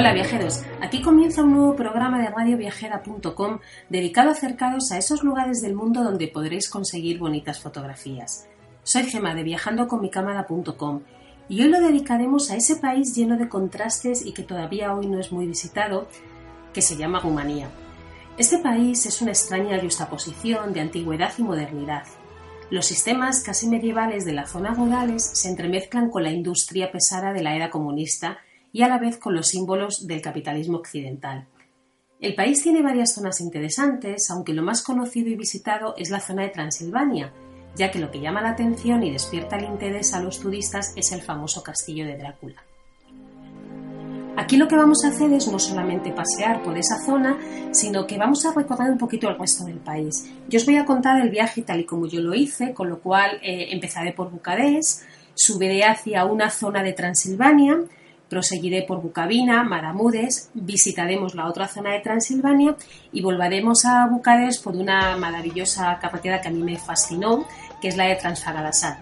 Hola viajeros, aquí comienza un nuevo programa de radioviajera.com dedicado a acercaros a esos lugares del mundo donde podréis conseguir bonitas fotografías. Soy Gema de viajandoconmicámara.com y hoy lo dedicaremos a ese país lleno de contrastes y que todavía hoy no es muy visitado, que se llama Rumanía. Este país es una extraña justaposición de antigüedad y modernidad. Los sistemas casi medievales de la zona rurales se entremezclan con la industria pesada de la era comunista y a la vez con los símbolos del capitalismo occidental. El país tiene varias zonas interesantes, aunque lo más conocido y visitado es la zona de Transilvania, ya que lo que llama la atención y despierta el interés a los turistas es el famoso castillo de Drácula. Aquí lo que vamos a hacer es no solamente pasear por esa zona, sino que vamos a recorrer un poquito el resto del país. Yo os voy a contar el viaje tal y como yo lo hice, con lo cual eh, empezaré por Bucarest, subiré hacia una zona de Transilvania, Proseguiré por Bucavina, Maramudes, visitaremos la otra zona de Transilvania y volveremos a Bucarest por una maravillosa carretera que a mí me fascinó, que es la de Transfagalasar.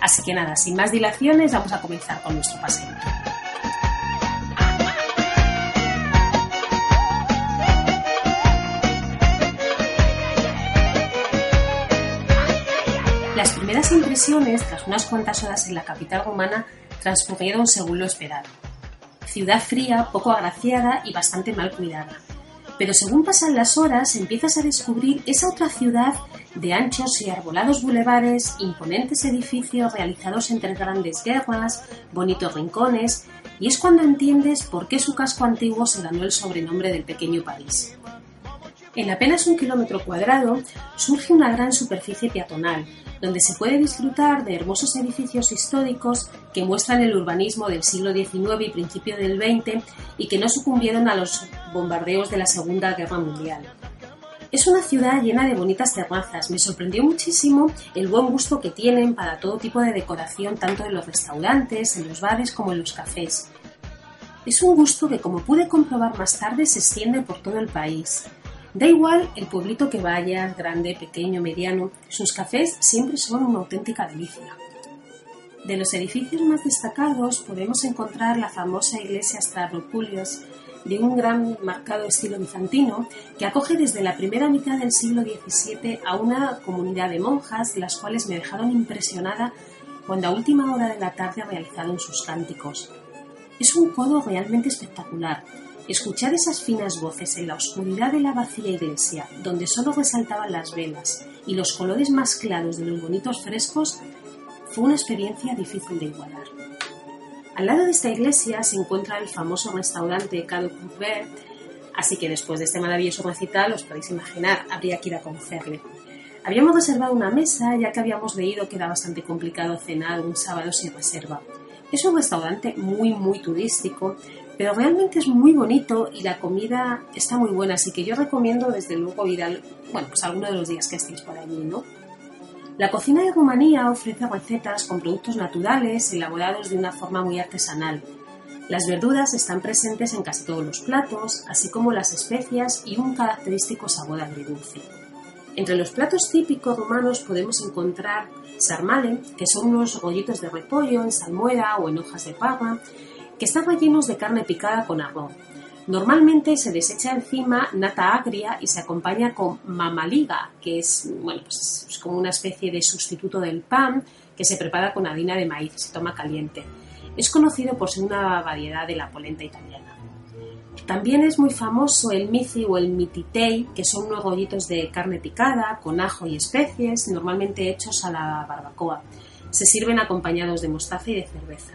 Así que nada, sin más dilaciones, vamos a comenzar con nuestro paseo. Las primeras impresiones, tras unas cuantas horas en la capital romana, transcurrieron según lo esperado. Ciudad fría, poco agraciada y bastante mal cuidada. Pero según pasan las horas empiezas a descubrir esa otra ciudad de anchos y arbolados bulevares, imponentes edificios realizados entre grandes guerras, bonitos rincones, y es cuando entiendes por qué su casco antiguo se ganó el sobrenombre del pequeño París. En apenas un kilómetro cuadrado surge una gran superficie peatonal, donde se puede disfrutar de hermosos edificios históricos que muestran el urbanismo del siglo XIX y principio del XX y que no sucumbieron a los bombardeos de la Segunda Guerra Mundial. Es una ciudad llena de bonitas terrazas. Me sorprendió muchísimo el buen gusto que tienen para todo tipo de decoración, tanto en los restaurantes, en los bares como en los cafés. Es un gusto que, como pude comprobar más tarde, se extiende por todo el país. Da igual el pueblito que vayas, grande, pequeño, mediano, sus cafés siempre son una auténtica delicia. De los edificios más destacados podemos encontrar la famosa iglesia Stavropulios, de un gran marcado estilo bizantino, que acoge desde la primera mitad del siglo XVII a una comunidad de monjas, las cuales me dejaron impresionada cuando a última hora de la tarde realizaron sus cánticos. Es un codo realmente espectacular, Escuchar esas finas voces en la oscuridad de la vacía iglesia, donde solo resaltaban las velas y los colores más claros de los bonitos frescos, fue una experiencia difícil de igualar. Al lado de esta iglesia se encuentra el famoso restaurante Cado Couvert, así que después de este maravilloso recital os podéis imaginar, habría que ir a conocerle. Habíamos reservado una mesa ya que habíamos leído que era bastante complicado cenar un sábado sin reserva. Es un restaurante muy muy turístico, pero realmente es muy bonito y la comida está muy buena, así que yo recomiendo desde luego ir al, bueno, pues alguno de los días que estéis por allí, ¿no? La cocina de Rumanía ofrece recetas con productos naturales elaborados de una forma muy artesanal. Las verduras están presentes en casi todos los platos, así como las especias y un característico sabor agridulce. Entre los platos típicos rumanos podemos encontrar sarmale, que son unos rollitos de repollo en salmuera o en hojas de pava, que están rellenos de carne picada con arroz. Normalmente se desecha encima nata agria y se acompaña con mamaliga, que es, bueno, pues es como una especie de sustituto del pan que se prepara con harina de maíz y se toma caliente. Es conocido por ser una variedad de la polenta italiana. También es muy famoso el mici o el mititei, que son unos rollitos de carne picada con ajo y especies, normalmente hechos a la barbacoa. Se sirven acompañados de mostaza y de cerveza.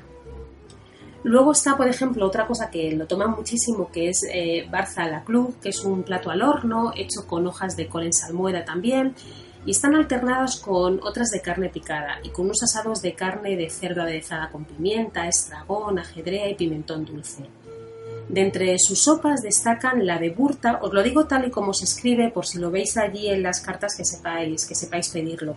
Luego está, por ejemplo, otra cosa que lo toman muchísimo, que es eh, Barza la Club, que es un plato al horno, hecho con hojas de col en salmuera también, y están alternados con otras de carne picada y con unos asados de carne de cerdo aderezada con pimienta, estragón, ajedrea y pimentón dulce. De entre sus sopas destacan la de burta, os lo digo tal y como se escribe por si lo veis allí en las cartas que sepáis, que sepáis pedirlo.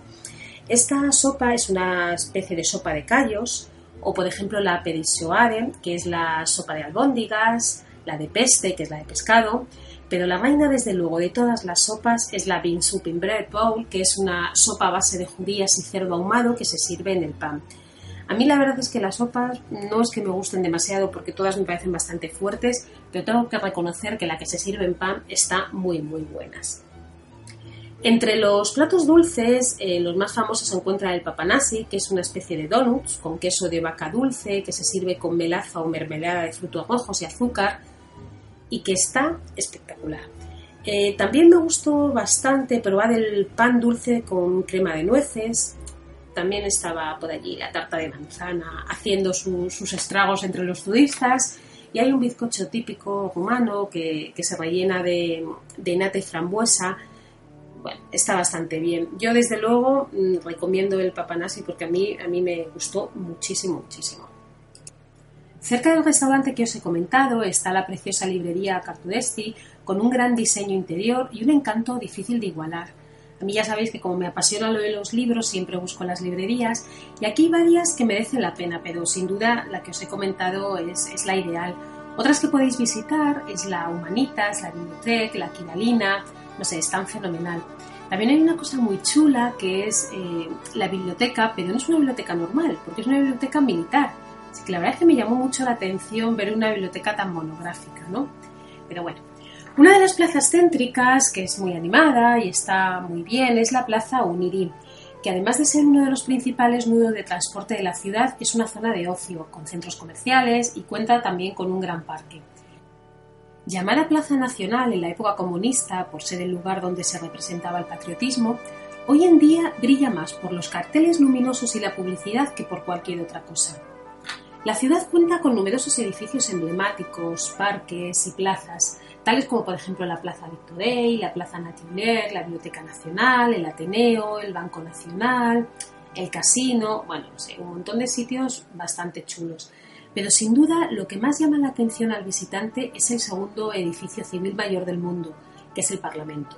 Esta sopa es una especie de sopa de callos, o por ejemplo la perissoare, que es la sopa de albóndigas, la de peste, que es la de pescado, pero la reina desde luego de todas las sopas es la bean soup in bread bowl, que es una sopa a base de judías y cerdo ahumado que se sirve en el pan. A mí la verdad es que las sopas no es que me gusten demasiado porque todas me parecen bastante fuertes, pero tengo que reconocer que la que se sirve en pan está muy muy buenas. Entre los platos dulces, eh, los más famosos se encuentra el papanasi, que es una especie de donuts con queso de vaca dulce que se sirve con melaza o mermelada de frutos rojos y azúcar y que está espectacular. Eh, también me gustó bastante probar el pan dulce con crema de nueces, también estaba por allí la tarta de manzana haciendo sus estragos entre los turistas. Y hay un bizcocho típico rumano que, se rellena de, de nata y frambuesa. Bueno, está bastante bien. Yo desde luego mm, recomiendo el papanasi porque a mí, a mí me gustó muchísimo, muchísimo. Cerca del restaurante que os he comentado está la preciosa librería Cartudesti con un gran diseño interior y un encanto difícil de igualar. A mí ya sabéis que como me apasiona lo de los libros, siempre busco las librerías y aquí hay varias que merecen la pena, pero sin duda la que os he comentado es, la ideal. Otras que podéis visitar es la Humanitas, la Biblioteca, la Quiralina, no sé, están fenomenal. También hay una cosa muy chula que es eh, la biblioteca, pero no es una biblioteca normal, porque es una biblioteca militar. Así que la verdad es que me llamó mucho la atención ver una biblioteca tan monográfica, ¿no? Pero bueno, una de las plazas céntricas, que es muy animada y está muy bien, es la Plaza Unirí, que además de ser uno de los principales nudos de transporte de la ciudad, es una zona de ocio, con centros comerciales y cuenta también con un gran parque. Llamada Plaza Nacional en la época comunista por ser el lugar donde se representaba el patriotismo, hoy en día brilla más por los carteles luminosos y la publicidad que por cualquier otra cosa. La ciudad cuenta con numerosos edificios emblemáticos, parques y plazas, tales como por ejemplo la Plaza Victorey, la Plaza Natiller, la Biblioteca Nacional, el Ateneo, el Banco Nacional, el Casino, bueno, un montón de sitios bastante chulos. Pero sin duda lo que más llama la atención al visitante es el segundo edificio civil mayor del mundo, que es el Parlamento.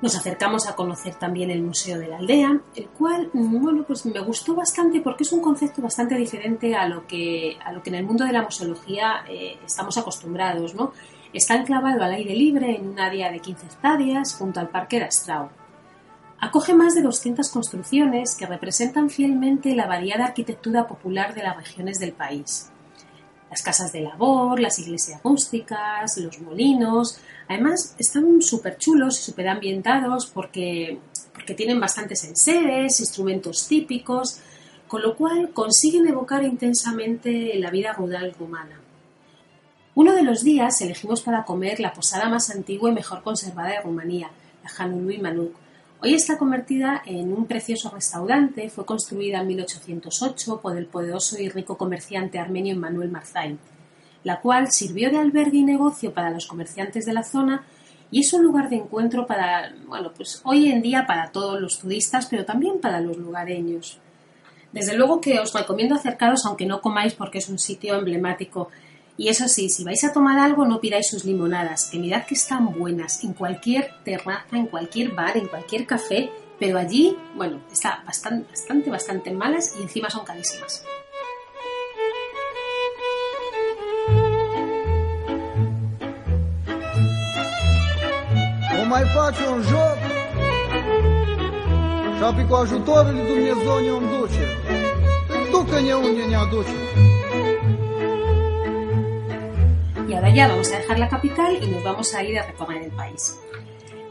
Nos acercamos a conocer también el Museo de la Aldea, el cual, bueno, pues me gustó bastante porque es un concepto bastante diferente a lo que, a lo que en el mundo de la museología eh, estamos acostumbrados, ¿no? Está enclavado al aire libre en un área de 15 hectáreas junto al Parque de Astrao. Acoge más de 200 construcciones que representan fielmente la variada arquitectura popular de las regiones del país. Las casas de labor, las iglesias rústicas, los molinos, además están súper chulos y súper ambientados porque, porque tienen bastantes enseres, instrumentos típicos, con lo cual consiguen evocar intensamente la vida rural rumana. Uno de los días elegimos para comer la posada más antigua y mejor conservada de Rumanía, la Hanului Manuk. Hoy está convertida en un precioso restaurante, fue construida en 1808 por el poderoso y rico comerciante armenio Manuel Marzai, la cual sirvió de albergue y negocio para los comerciantes de la zona y es un lugar de encuentro para, bueno, pues hoy en día para todos los turistas, pero también para los lugareños. Desde luego que os recomiendo acercaros aunque no comáis porque es un sitio emblemático y eso sí, si vais a tomar algo, no pidáis sus limonadas, que mirad que están buenas en cualquier terraza, en cualquier bar, en cualquier café, pero allí, bueno, está bastante, bastante, bastante malas y encima son carísimas. Y ahora ya vamos a dejar la capital y nos vamos a ir a recorrer el país.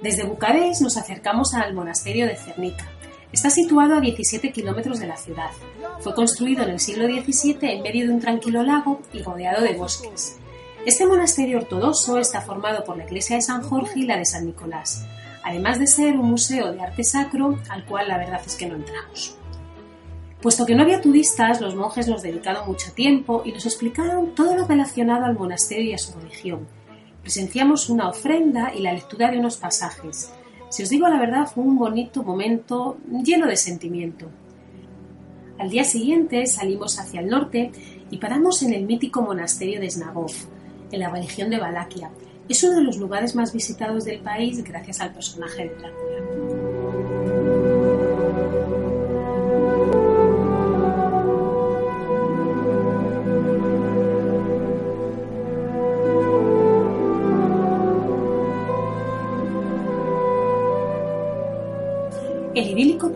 Desde Bucarest nos acercamos al monasterio de Cernica. Está situado a 17 kilómetros de la ciudad. Fue construido en el siglo XVII en medio de un tranquilo lago y rodeado de bosques. Este monasterio ortodoxo está formado por la iglesia de San Jorge y la de San Nicolás, además de ser un museo de arte sacro al cual la verdad es que no entramos. Puesto que no había turistas, los monjes nos dedicaron mucho tiempo y nos explicaron todo lo relacionado al monasterio y a su religión. Presenciamos una ofrenda y la lectura de unos pasajes. Si os digo la verdad, fue un bonito momento lleno de sentimiento. Al día siguiente salimos hacia el norte y paramos en el mítico monasterio de Snagov, en la región de Valaquia. Es uno de los lugares más visitados del país gracias al personaje de Drácula.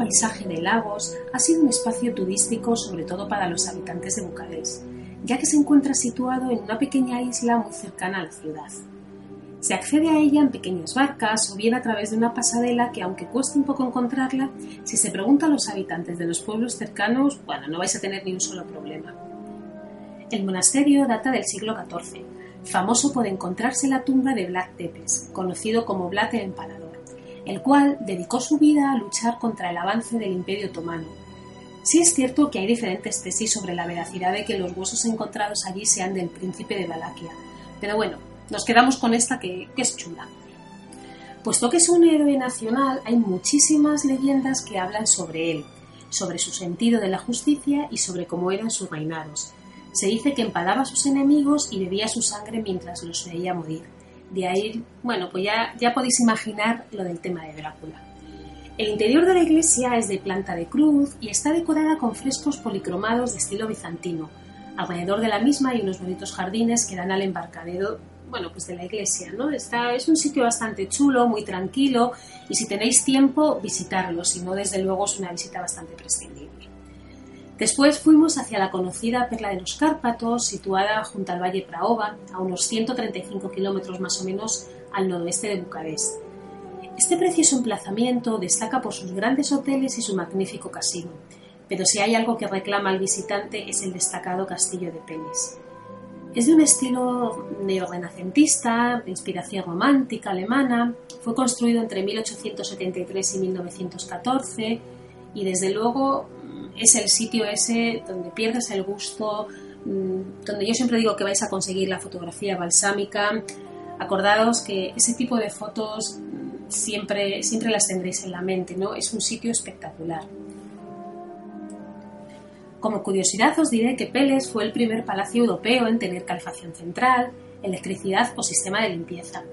Paisaje de Lagos ha sido un espacio turístico sobre todo para los habitantes de Bucarest, ya que se encuentra situado en una pequeña isla muy cercana a la ciudad. Se accede a ella en pequeñas barcas o bien a través de una pasarela que, aunque cueste un poco encontrarla, si se pregunta a los habitantes de los pueblos cercanos, bueno, no vais a tener ni un solo problema. El monasterio data del siglo XIV, famoso por encontrarse la tumba de Vlad Tepes, conocido como Vlad el Empalador el cual dedicó su vida a luchar contra el avance del Imperio Otomano. Sí es cierto que hay diferentes tesis sobre la veracidad de que los huesos encontrados allí sean del príncipe de Valaquia, pero bueno, nos quedamos con esta que, que es chula. Puesto que es un héroe nacional, hay muchísimas leyendas que hablan sobre él, sobre su sentido de la justicia y sobre cómo eran sus reinados. Se dice que empalaba a sus enemigos y bebía su sangre mientras los veía morir. De ahí, bueno, pues ya, ya podéis imaginar lo del tema de Drácula. El interior de la iglesia es de planta de cruz y está decorada con frescos policromados de estilo bizantino. Alrededor de la misma hay unos bonitos jardines que dan al embarcadero bueno, pues de la iglesia, ¿no? Está, es un sitio bastante chulo, muy tranquilo y si tenéis tiempo, visitarlo, si no, desde luego es una visita bastante prescindible. Después fuimos hacia la conocida Perla de los Cárpatos, situada junto al Valle Praova, a unos 135 kilómetros más o menos al noroeste de Bucarest. Este precioso emplazamiento destaca por sus grandes hoteles y su magnífico casino, pero si hay algo que reclama al visitante es el destacado castillo de Penes. Es de un estilo neorrenacentista, de inspiración romántica alemana, fue construido entre 1873 y 1914 y desde luego es el sitio ese donde pierdes el gusto, mm, donde yo siempre digo que vais a conseguir la fotografía balsámica. Acordaos que ese tipo de fotos mm, siempre, siempre las tendréis en la mente, ¿no? Es un sitio espectacular. Como curiosidad os diré que Peles fue el primer palacio europeo en tener calefacción central, electricidad o sistema de limpieza.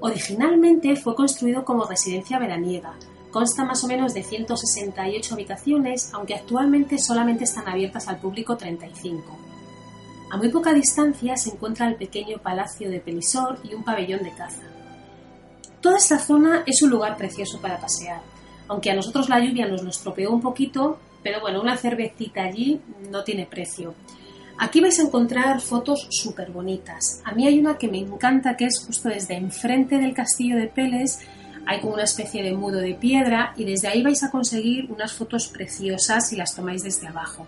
Originalmente fue construido como residencia veraniega, Consta más o menos de 168 habitaciones, aunque actualmente solamente están abiertas al público 35. A muy poca distancia se encuentra el pequeño palacio de Pelisor y un pabellón de caza. Toda esta zona es un lugar precioso para pasear, aunque a nosotros la lluvia nos lo estropeó un poquito, pero bueno, una cervecita allí no tiene precio. Aquí vais a encontrar fotos súper bonitas. A mí hay una que me encanta que es justo desde enfrente del castillo de Peles hay como una especie de mudo de piedra y desde ahí vais a conseguir unas fotos preciosas si las tomáis desde abajo.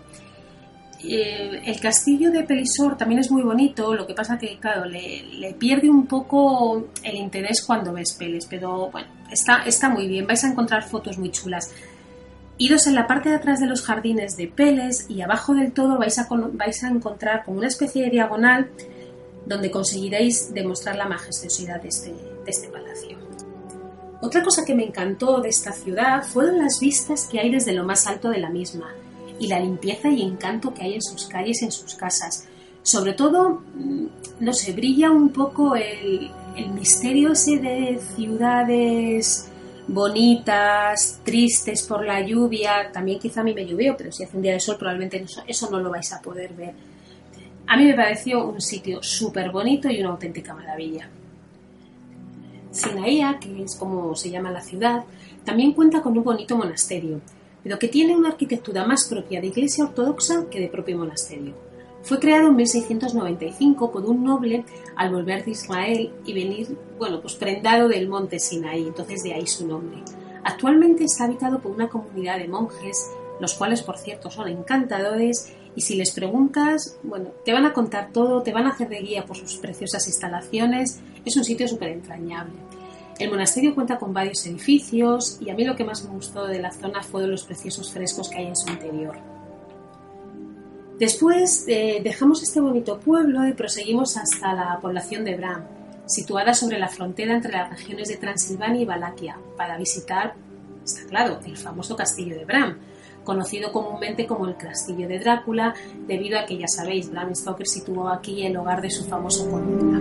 Eh, el castillo de Pelisor también es muy bonito, lo que pasa que, claro, le, pierde un poco el interés cuando ves peles, pero bueno, está, está muy bien, vais a encontrar fotos muy chulas. Idos en la parte de atrás de los jardines de Peles y abajo del todo vais a, vais a encontrar como una especie de diagonal donde conseguiréis demostrar la majestuosidad de este, de este palacio. Otra cosa que me encantó de esta ciudad fueron las vistas que hay desde lo más alto de la misma y la limpieza y encanto que hay en sus calles y en sus casas. Sobre todo, mm, no sé, brilla un poco el, misterio ese de ciudades bonitas, tristes por la lluvia. También quizá a mí me llovió, pero si hace un día de sol probablemente eso no lo vais a poder ver. A mí me pareció un sitio súper bonito y una auténtica maravilla. Sinaia, que es como se llama la ciudad, también cuenta con un bonito monasterio, pero que tiene una arquitectura más propia de iglesia ortodoxa que de propio monasterio. Fue creado en 1695 por un noble al volver de Israel y venir, bueno, pues prendado del monte Sinaí, entonces de ahí su nombre. Actualmente está habitado por una comunidad de monjes, los cuales por cierto son encantadores y si les preguntas, bueno, te van a contar todo, te van a hacer de guía por sus preciosas instalaciones, es un sitio súper entrañable. El monasterio cuenta con varios edificios y a mí lo que más me gustó de la zona fueron los preciosos frescos que hay en su interior. Después eh, dejamos este bonito pueblo y proseguimos hasta la población de Bram, situada sobre la frontera entre las regiones de Transilvania y Valaquia, para visitar, está claro, el famoso castillo de Bram, conocido comúnmente como el Castillo de Drácula, debido a que, ya sabéis, Bram Stoker situó aquí el hogar de su famoso poema.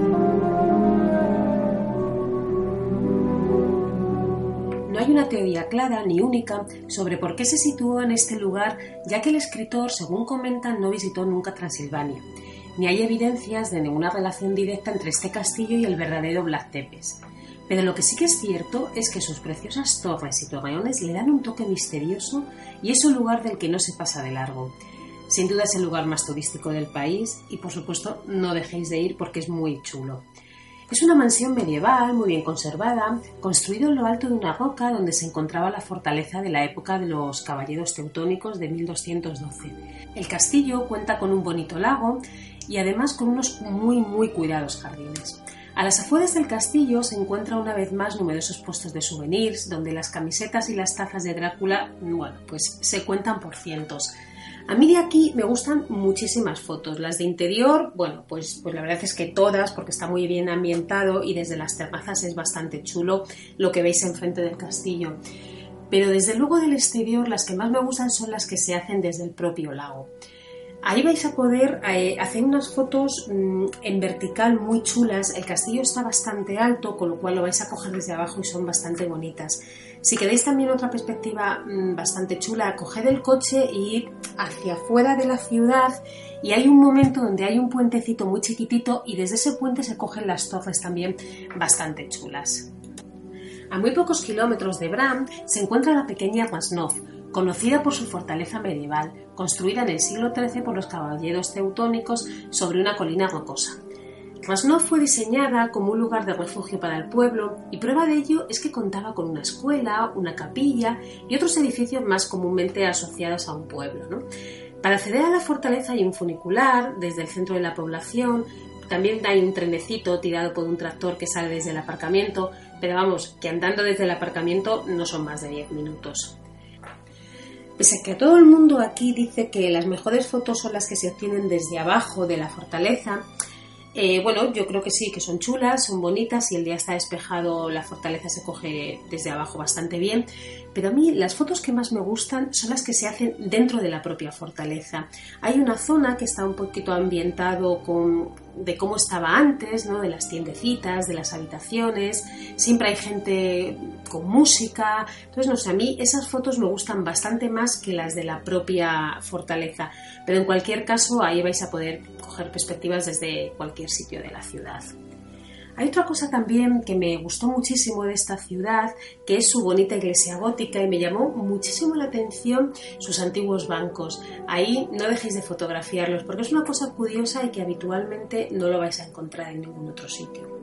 No hay una teoría clara ni única sobre por qué se situó en este lugar, ya que el escritor, según comentan, no visitó nunca Transilvania, ni hay evidencias de ninguna relación directa entre este castillo y el verdadero Black Tepes. Pero lo que sí que es cierto es que sus preciosas torres y torreones le dan un toque misterioso y es un lugar del que no se pasa de largo. Sin duda es el lugar más turístico del país y por supuesto no dejéis de ir porque es muy chulo. Es una mansión medieval muy bien conservada, construido en lo alto de una roca donde se encontraba la fortaleza de la época de los caballeros teutónicos de 1212. El castillo cuenta con un bonito lago y además con unos muy muy cuidados jardines. A las afueras del castillo se encuentra una vez más numerosos puestos de souvenirs donde las camisetas y las tazas de Drácula, bueno, pues se cuentan por cientos. A mí de aquí me gustan muchísimas fotos. Las de interior, bueno, pues, pues la verdad es que todas, porque está muy bien ambientado y desde las terrazas es bastante chulo lo que veis enfrente del castillo. Pero desde luego del exterior las que más me gustan son las que se hacen desde el propio lago. Ahí vais a poder eh, hacer unas fotos mm, en vertical muy chulas. El castillo está bastante alto, con lo cual lo vais a coger desde abajo y son bastante bonitas. Si queréis también otra perspectiva mm, bastante chula, coged el coche y ir hacia afuera de la ciudad y hay un momento donde hay un puentecito muy chiquitito y desde ese puente se cogen las torres también bastante chulas. A muy pocos kilómetros de Bram se encuentra la pequeña Masnov, conocida por su fortaleza medieval, construida en el siglo XIII por los caballeros teutónicos sobre una colina rocosa. Rasnov fue diseñada como un lugar de refugio para el pueblo y prueba de ello es que contaba con una escuela, una capilla y otros edificios más comúnmente asociados a un pueblo. Para acceder a la fortaleza hay un funicular desde el centro de la población, también hay un trenecito tirado por un tractor que sale desde el aparcamiento, pero vamos, que andando desde el aparcamiento no son más de 10 minutos. Pese que todo el mundo aquí dice que las mejores fotos son las que se obtienen desde abajo de la fortaleza, eh, bueno, yo creo que sí, que son chulas, son bonitas y el día está despejado, la fortaleza se coge desde abajo bastante bien. Pero a mí las fotos que más me gustan son las que se hacen dentro de la propia fortaleza. Hay una zona que está un poquito ambientado con de cómo estaba antes, ¿no? de las tiendecitas, de las habitaciones, siempre hay gente con música, entonces no sé, a mí esas fotos me gustan bastante más que las de la propia fortaleza, pero en cualquier caso ahí vais a poder coger perspectivas desde cualquier sitio de la ciudad. Hay otra cosa también que me gustó muchísimo de esta ciudad, que es su bonita iglesia gótica y me llamó muchísimo la atención sus antiguos bancos. Ahí no dejéis de fotografiarlos porque es una cosa curiosa y que habitualmente no lo vais a encontrar en ningún otro sitio.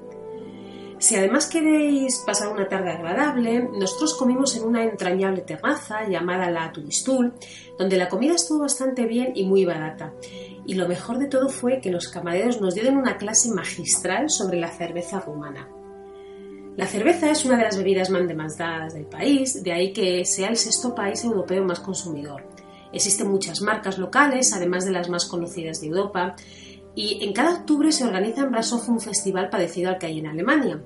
Si además queréis pasar una tarde agradable, nosotros comimos en una entrañable terraza llamada la Turistul, donde la comida estuvo bastante bien y muy barata. Y lo mejor de todo fue que los camareros nos dieron una clase magistral sobre la cerveza rumana. La cerveza es una de las bebidas más demandadas del país, de ahí que sea el sexto país europeo más consumidor. Existen muchas marcas locales, además de las más conocidas de Europa, y en cada octubre se organiza en Brasov un festival parecido al que hay en Alemania.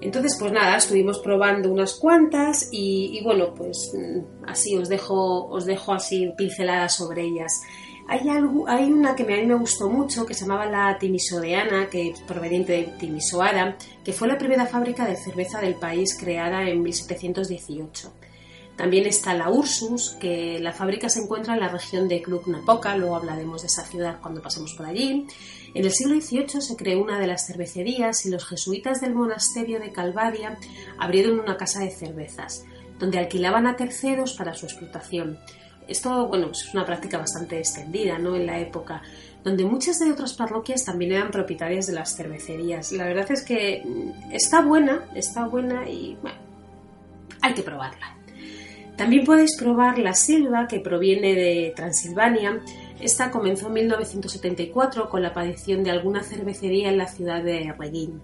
Entonces, pues nada, estuvimos probando unas cuantas y, bueno, pues mm, así os dejo, os dejo así pinceladas sobre ellas. Hay, una que a mí me gustó mucho que se llamaba la Timisodeana, que es proveniente de Timisoara, que fue la primera fábrica de cerveza del país creada en 1718. También está la Ursus, que la fábrica se encuentra en la región de Cluj-Napoca, luego hablaremos de esa ciudad cuando pasemos por allí. En el siglo XVIII se creó una de las cervecerías y los jesuitas del monasterio de Calvadia abrieron una casa de cervezas, donde alquilaban a terceros para su explotación. Esto, bueno, es una práctica bastante extendida, ¿no? En la época, donde muchas de otras parroquias también eran propietarias de las cervecerías. La verdad es que mm, está buena, está buena y, bueno, hay que probarla. También podéis probar la Silva, que proviene de Transilvania. Esta comenzó en 1974 con la aparición de alguna cervecería en la ciudad de Regin.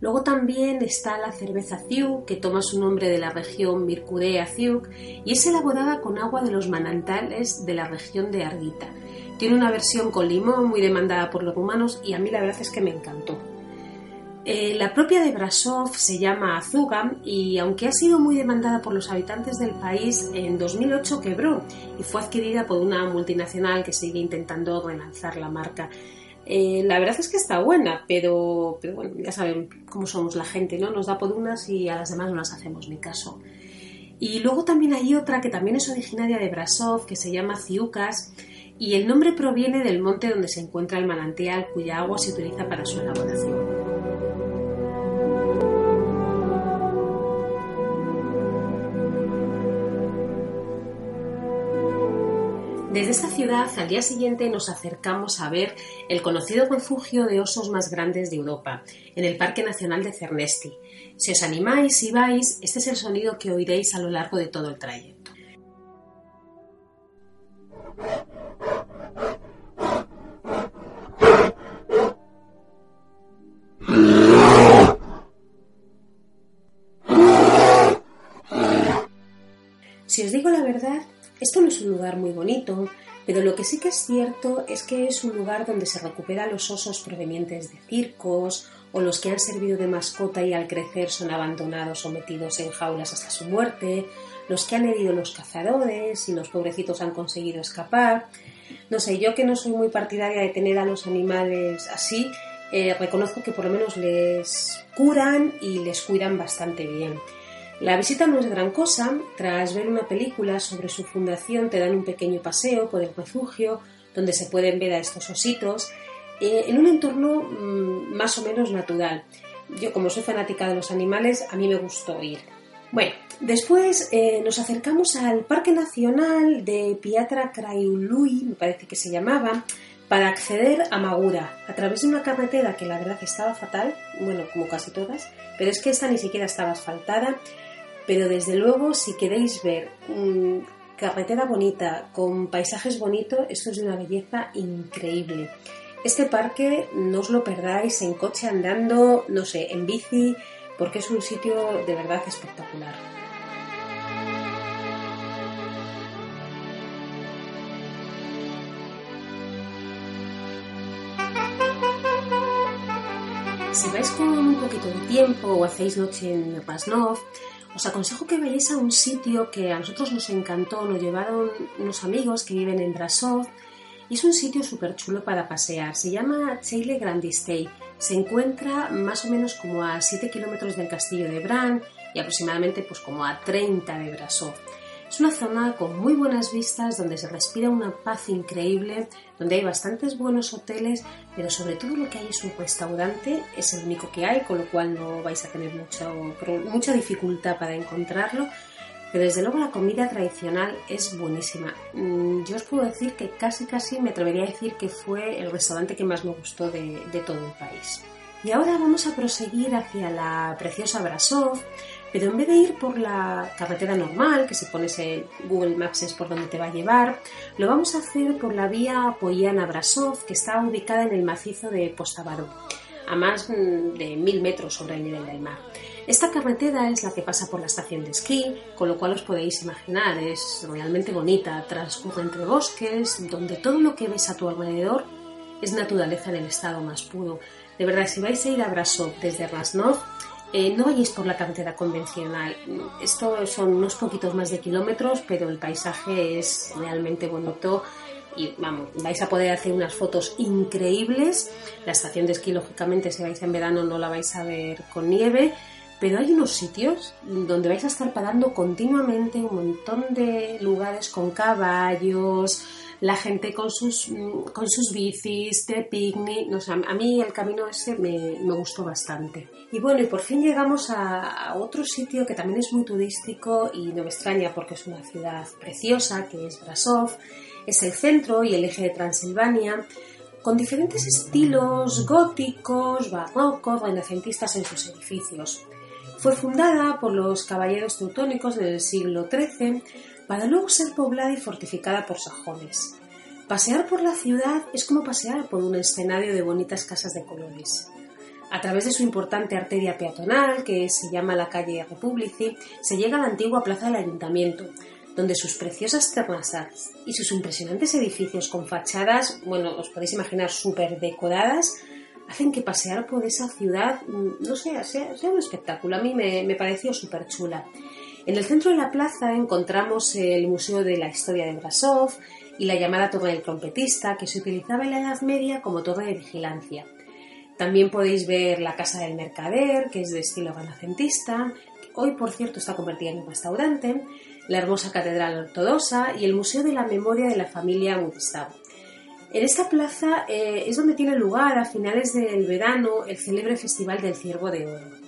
Luego también está la cerveza Ziuk, que toma su nombre de la región Mircurea Ziuk y es elaborada con agua de los manantiales de la región de Arguita. Tiene una versión con limón muy demandada por los rumanos y a mí la verdad es que me encantó. Eh, la propia de Brasov se llama Azuga y aunque ha sido muy demandada por los habitantes del país, en 2008 quebró y fue adquirida por una multinacional que sigue intentando relanzar la marca. Eh, la verdad es que está buena, pero, pero bueno, ya saben cómo somos la gente, ¿no? Nos da por unas y a las demás no las hacemos ni caso. Y luego también hay otra que también es originaria de Brasov, que se llama Ciucas, y el nombre proviene del monte donde se encuentra el manantial cuya agua se utiliza para su elaboración. Desde esta ciudad, al día siguiente nos acercamos a ver el conocido refugio de osos más grandes de Europa, en el Parque Nacional de Cernesti. Si os animáis y vais, este es el sonido que oiréis a lo largo de todo el trayecto. Si os digo la verdad, esto no es un lugar muy bonito, pero lo que sí que es cierto es que es un lugar donde se recuperan los osos provenientes de circos o los que han servido de mascota y al crecer son abandonados o metidos en jaulas hasta su muerte, los que han herido los cazadores y los pobrecitos han conseguido escapar. No sé, yo que no soy muy partidaria de tener a los animales así, eh, reconozco que por lo menos les curan y les cuidan bastante bien. La visita no es gran cosa, tras ver una película sobre su fundación te dan un pequeño paseo por el refugio donde se pueden ver a estos ositos eh, en un entorno mm, más o menos natural. Yo como soy fanática de los animales, a mí me gustó ir. Bueno, después eh, nos acercamos al Parque Nacional de Piatra Craiului, me parece que se llamaba, para acceder a Magura, a través de una carretera que la verdad estaba fatal, bueno, como casi todas, pero es que esta ni siquiera estaba asfaltada pero desde luego si queréis ver carretera bonita con paisajes bonitos, esto es de una belleza increíble. Este parque no os lo perdáis en coche andando, no sé, en bici, porque es un sitio de verdad espectacular. Si vais con un poquito de tiempo o hacéis noche en Rasnov, os aconsejo que vayáis a un sitio que a nosotros nos encantó, nos llevaron unos amigos que viven en Brasov y es un sitio súper chulo para pasear. Se llama Cheile Grandistei. Se encuentra más o menos como a 7 kilómetros del castillo de Bran y aproximadamente pues como a 30 de Brasov. Es una zona con muy buenas vistas, donde se respira una paz increíble, donde hay bastantes buenos hoteles, pero sobre todo lo que hay es un restaurante, es el único que hay, con lo cual no vais a tener mucho, mucha dificultad para encontrarlo. Pero desde luego la comida tradicional es buenísima. Mm, yo os puedo decir que casi casi me atrevería a decir que fue el restaurante que más me gustó de, de todo el país. Y ahora vamos a proseguir hacia la preciosa Brasov, pero en vez de ir por la carretera normal, que si pones en Google Maps es por donde te va a llevar, lo vamos a hacer por la vía Poyana-Brasov, que está ubicada en el macizo de Postavaro, a más mm, de mil metros sobre el nivel del mar. Esta carretera es la que pasa por la estación de esquí, con lo cual os podéis imaginar, es realmente bonita, transcurre entre bosques, donde todo lo que ves a tu alrededor es naturaleza en el estado más puro. De verdad, si vais a ir a Brasov desde Rasnov, eh, no vayáis por la carretera convencional. Esto son unos poquitos más de kilómetros, pero el paisaje es realmente bonito y vamos, vais a poder hacer unas fotos increíbles. La estación de esquí, lógicamente, si vais en verano no la vais a ver con nieve, pero hay unos sitios donde vais a estar parando continuamente un montón de lugares con caballos, la gente con sus, con sus bicis, de picnic. No sé, a mí el camino ese me, me gustó bastante. Y bueno, y por fin llegamos a, otro sitio que también es muy turístico y no me extraña porque es una ciudad preciosa, que es Brasov. Es el centro y el eje de Transilvania, con diferentes estilos góticos, barrocos, renacentistas en sus edificios. Fue fundada por los caballeros teutónicos del siglo XIII para luego ser poblada y fortificada por sajones. Pasear por la ciudad es como pasear por un escenario de bonitas casas de colores. A través de su importante arteria peatonal, que se llama la calle Republici, se llega a la antigua plaza del ayuntamiento, donde sus preciosas terrazas y sus impresionantes edificios con fachadas, bueno, os podéis imaginar súper decoradas, hacen que pasear por esa ciudad, mm, no sé, sea, sea un espectáculo. A mí me, me pareció súper chula. En el centro de la plaza encontramos el Museo de la Historia de Brasov y la llamada Torre del Trompetista, que se utilizaba en la Edad Media como torre de vigilancia. También podéis ver la Casa del Mercader, que es de estilo renacentista, hoy por cierto está convertida en un restaurante, la hermosa Catedral Ortodoxa y el Museo de la Memoria de la familia Mutistavo. En esta plaza eh, es donde tiene lugar a finales del verano el célebre Festival del Ciervo de Oro.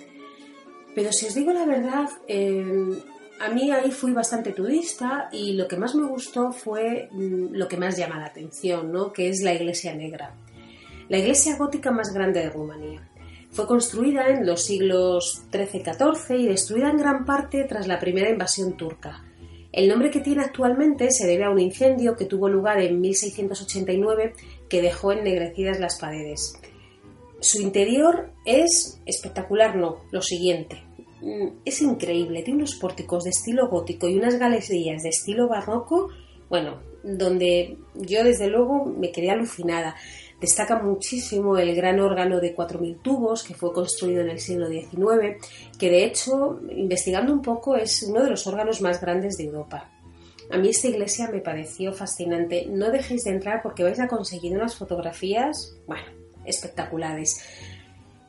Pero si os digo la verdad, eh, a mí ahí fui bastante turista y lo que más me gustó fue mm, lo que más llama la atención, ¿no? que es la Iglesia Negra. La iglesia gótica más grande de Rumanía. Fue construida en los siglos XIII y XIV y destruida en gran parte tras la primera invasión turca. El nombre que tiene actualmente se debe a un incendio que tuvo lugar en 1689 que dejó ennegrecidas las paredes. Su interior es espectacular, no, lo siguiente. Mm, es increíble, tiene unos pórticos de estilo gótico y unas galerías de estilo barroco, bueno, donde yo desde luego me quedé alucinada. Destaca muchísimo el gran órgano de 4.000 tubos que fue construido en el siglo XIX, que de hecho, investigando un poco, es uno de los órganos más grandes de Europa. A mí esta iglesia me pareció fascinante. No dejéis de entrar porque vais a conseguir unas fotografías, bueno, espectaculares.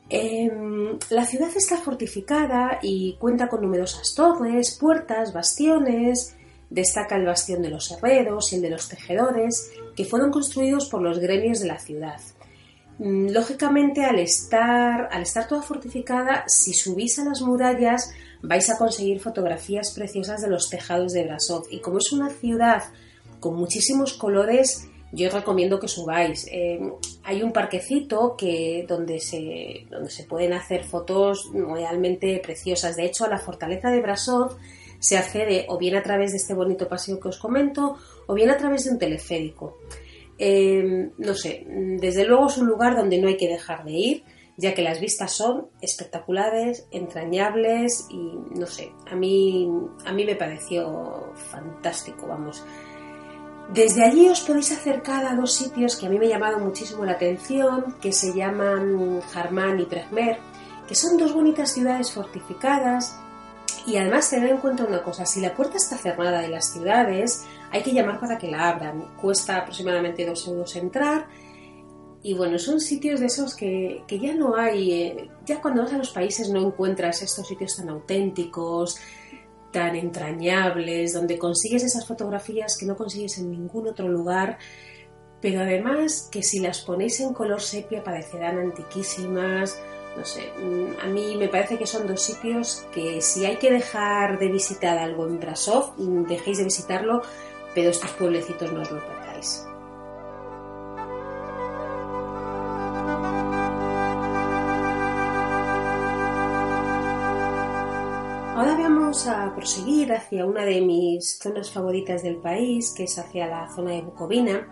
Em, la ciudad está fortificada y cuenta con numerosas torres, puertas, bastiones, Destaca el bastión de los herreros y el de los tejedores, que fueron construidos por los gremios de la ciudad. Mm, lógicamente, al estar, al estar toda fortificada, si subís a las murallas vais a conseguir fotografías preciosas de los tejados de Brasov. Y como es una ciudad con muchísimos colores, yo os recomiendo que subáis. Eh, hay un parquecito que, donde, se, donde se pueden hacer fotos realmente preciosas. De hecho, a la fortaleza de Brasov se accede o bien a través de este bonito paseo que os comento o bien a través de un teleférico. Em, no sé, desde luego es un lugar donde no hay que dejar de ir, ya que las vistas son espectaculares, entrañables y no sé, a mí, a mí me pareció fantástico, vamos. Desde allí os podéis acercar a dos sitios que a mí me llamaron muchísimo la atención, que se llaman Jarmán y Pregmer, que son dos bonitas ciudades fortificadas y además tener en cuenta una cosa, si la puerta está cerrada de las ciudades, hay que llamar para que la abran. Cuesta aproximadamente dos euros entrar. Y bueno, son sitios de esos que, ya no hay, eh, ya cuando vas a los países no encuentras estos sitios tan auténticos, tan entrañables, donde consigues esas fotografías que no consigues en ningún otro lugar, pero además que si las ponéis en color sepia parecerán antiquísimas, no sé, mm, a mí me parece que son dos sitios que si hay que dejar de visitar algo en Brasov, mm, dejéis de visitarlo, pero estos pueblecitos no os lo perdáis. Ahora vamos a proseguir hacia una de mis zonas favoritas del país, que es hacia la zona de Bucovina,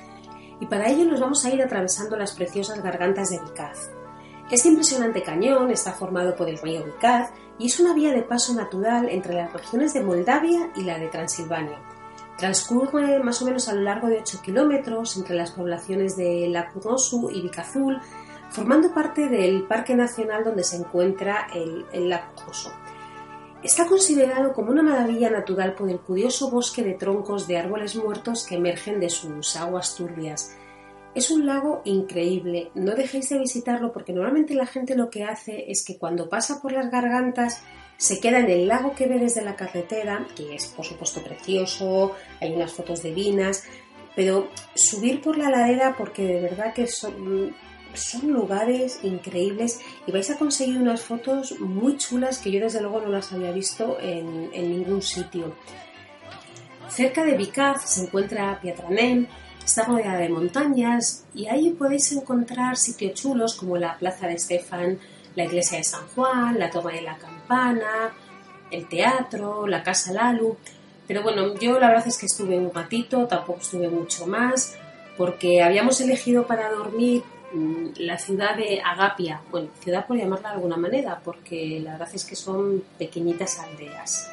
y para ello nos vamos a ir atravesando las preciosas gargantas de Vikaz. Este impresionante cañón está formado por el río Vikaz y es una vía de paso natural entre las regiones de Moldavia y la de Transilvania. Transcurre más o menos a lo largo de 8 kilómetros entre las poblaciones de Lacunosu y Vicazul, formando parte del Parque Nacional donde se encuentra el, el Está considerado como una maravilla natural por el curioso bosque de troncos de árboles muertos que emergen de sus aguas turbias. Es un lago increíble, no dejéis de visitarlo porque normalmente la gente lo que hace es que cuando pasa por las gargantas se queda en el lago que ve desde la carretera, que es por supuesto precioso, hay unas fotos de vinas, pero subir por la ladera porque de verdad que son, son lugares increíbles y vais a conseguir unas fotos muy chulas que yo desde luego no las había visto en, ningún sitio. Cerca de Vicaz se encuentra Pietranem, Está rodeada de montañas y ahí podéis encontrar sitios chulos como la Plaza de Estefan, la Iglesia de San Juan, la Torre de la Campana, el teatro, la Casa Lalu. Pero bueno, yo la verdad es que estuve un ratito, tampoco estuve mucho más, porque habíamos elegido para dormir la ciudad de Agapia, bueno, ciudad por llamarla de alguna manera, porque la verdad es que son pequeñitas aldeas.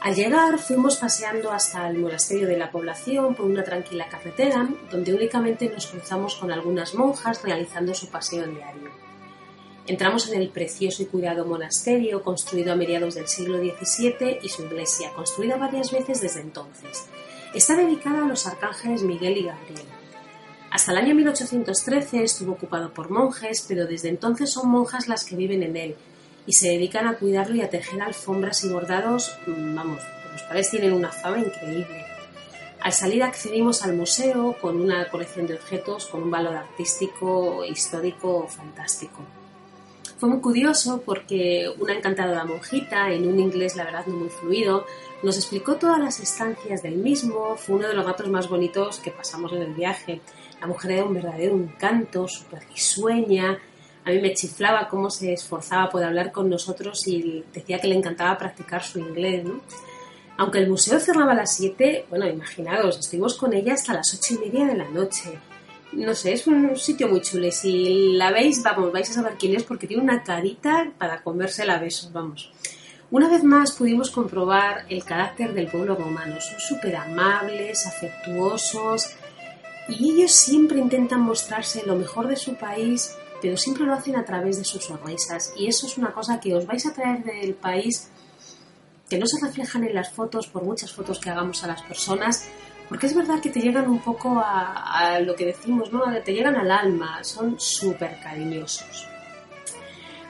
Al llegar fuimos paseando hasta el monasterio de la población por una tranquila carretera donde únicamente nos cruzamos con algunas monjas realizando su paseo diario. Entramos en el precioso y cuidado monasterio construido a mediados del siglo XVII y su iglesia, construida varias veces desde entonces. Está dedicada a los arcángeles Miguel y Gabriel. Hasta el año 1813 estuvo ocupado por monjes, pero desde entonces son monjas las que viven en él y se dedican a cuidarlo y a tejer alfombras y bordados, mm, vamos, los cuales tienen una fama increíble. Al salir accedimos al museo con una colección de objetos con un valor artístico histórico fantástico. Fue muy curioso porque una encantadora monjita, en un inglés la verdad no muy fluido, nos explicó todas las estancias del mismo, fue uno de los ratos más bonitos que pasamos en el viaje. La mujer era un verdadero encanto, súper risueña, a mí me chiflaba cómo se esforzaba por hablar con nosotros y decía que le encantaba practicar su inglés. Aunque el museo cerraba a las 7, bueno, imaginaos, estuvimos con ella hasta las 8 y media de la noche. No sé, es un sitio muy chulo. Si la veis, vamos, vais a saber quién es porque tiene una carita para comérsela a besos, vamos. Una vez más pudimos comprobar el carácter del pueblo romano. Son súper amables, afectuosos y ellos siempre intentan mostrarse lo mejor de su país pero siempre lo hacen a través de sus sonrisas. Y eso es una cosa que os vais a traer del país que no se reflejan en las fotos, por muchas fotos que hagamos a las personas, porque es verdad que te llegan un poco a, lo que decimos, ¿no? Te llegan al alma, son súper cariñosos.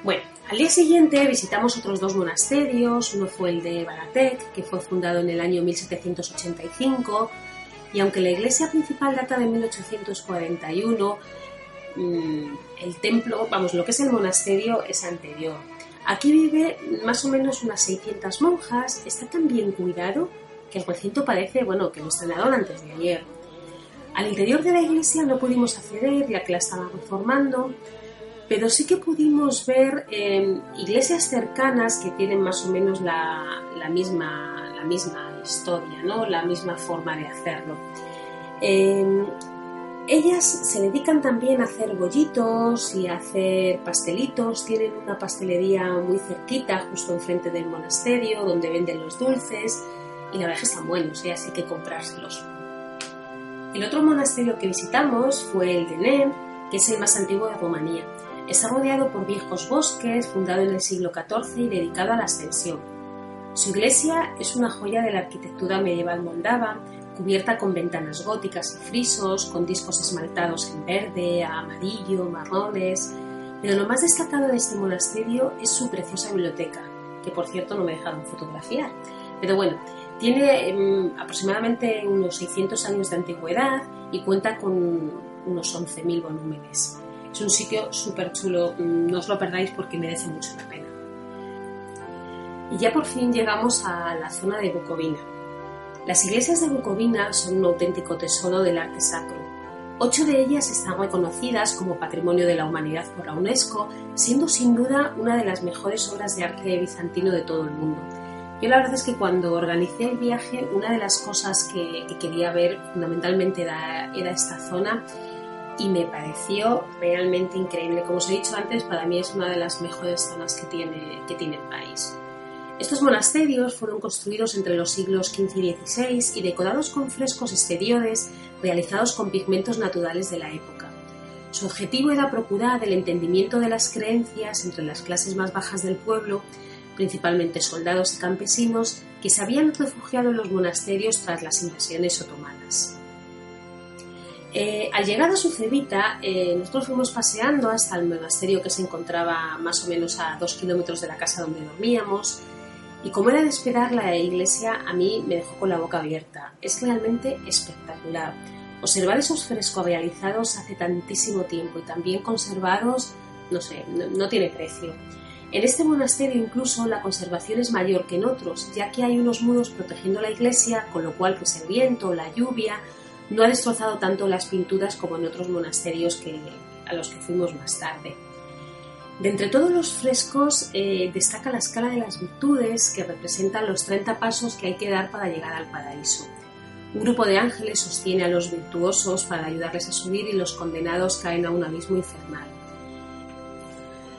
Bueno, al día siguiente visitamos otros dos monasterios, uno fue el de Baratek, que fue fundado en el año 1785, y aunque la iglesia principal data de 1841, Mm, el templo, vamos, lo que es el monasterio es anterior. Aquí vive más o menos unas 600 monjas, está tan bien cuidado que el recinto parece, bueno, que lo estrenaron antes de ayer. Al interior de la iglesia no pudimos acceder ya que la estaban reformando, pero sí que pudimos ver em, iglesias cercanas que tienen más o menos la, misma, la misma historia, ¿no? la misma forma de hacerlo. Em, ellas se dedican también a hacer bollitos y a hacer pastelitos. Tienen una pastelería muy cerquita, justo enfrente del monasterio, donde venden los dulces. Y la verdad es que están buenos, ¿eh? así que comprárselos. El otro monasterio que visitamos fue el de Nem, que es el más antiguo de Rumanía. Está rodeado por viejos bosques, fundado en el siglo XIV y dedicado a la ascensión. Su iglesia es una joya de la arquitectura medieval moldava, cubierta con ventanas góticas y frisos, con discos esmaltados en verde, amarillo, marrones. Pero lo más destacado de este monasterio es su preciosa biblioteca, que por cierto no me he dejado fotografiar. Pero bueno, tiene em, aproximadamente unos 600 años de antigüedad y cuenta con unos 11.000 volúmenes. Es un sitio súper chulo, mm, no os lo perdáis porque merece mucho la pena. Y ya por fin llegamos a la zona de Bucovina las iglesias de Bucovina son un auténtico tesoro del arte sacro. Ocho de ellas están reconocidas como Patrimonio de la Humanidad por la UNESCO, siendo sin duda una de las mejores obras de arte bizantino de todo el mundo. Yo la verdad es que cuando organicé el viaje, una de las cosas que, quería ver fundamentalmente era, esta zona y me pareció realmente increíble. Como os he dicho antes, para mí es una de las mejores zonas que tiene, que tiene el país. Estos monasterios fueron construidos entre los siglos XV y XVI y decorados con frescos exteriores realizados con pigmentos naturales de la época. Su objetivo era procurar el entendimiento de las creencias entre las clases más bajas del pueblo, principalmente soldados y campesinos, que se habían refugiado en los monasterios tras las invasiones otomanas. Eh, al llegar a su cebita, eh, nosotros fuimos paseando hasta el monasterio que se encontraba más o menos a dos kilómetros de la casa donde dormíamos, y como era de esperar, la iglesia a mí me dejó con la boca abierta. Es realmente espectacular. Observar esos frescos realizados hace tantísimo tiempo y también conservados, no sé, no, tiene precio. En este monasterio incluso la conservación es mayor que en otros, ya que hay unos muros protegiendo la iglesia, con lo cual pues el viento la lluvia no ha destrozado tanto las pinturas como en otros monasterios que, a los que fuimos más tarde. De entre todos los frescos eh, destaca la escala de las virtudes que representan los 30 pasos que hay que dar para llegar al paraíso. Un grupo de ángeles sostiene a los virtuosos para ayudarles a subir y los condenados caen a un abismo infernal.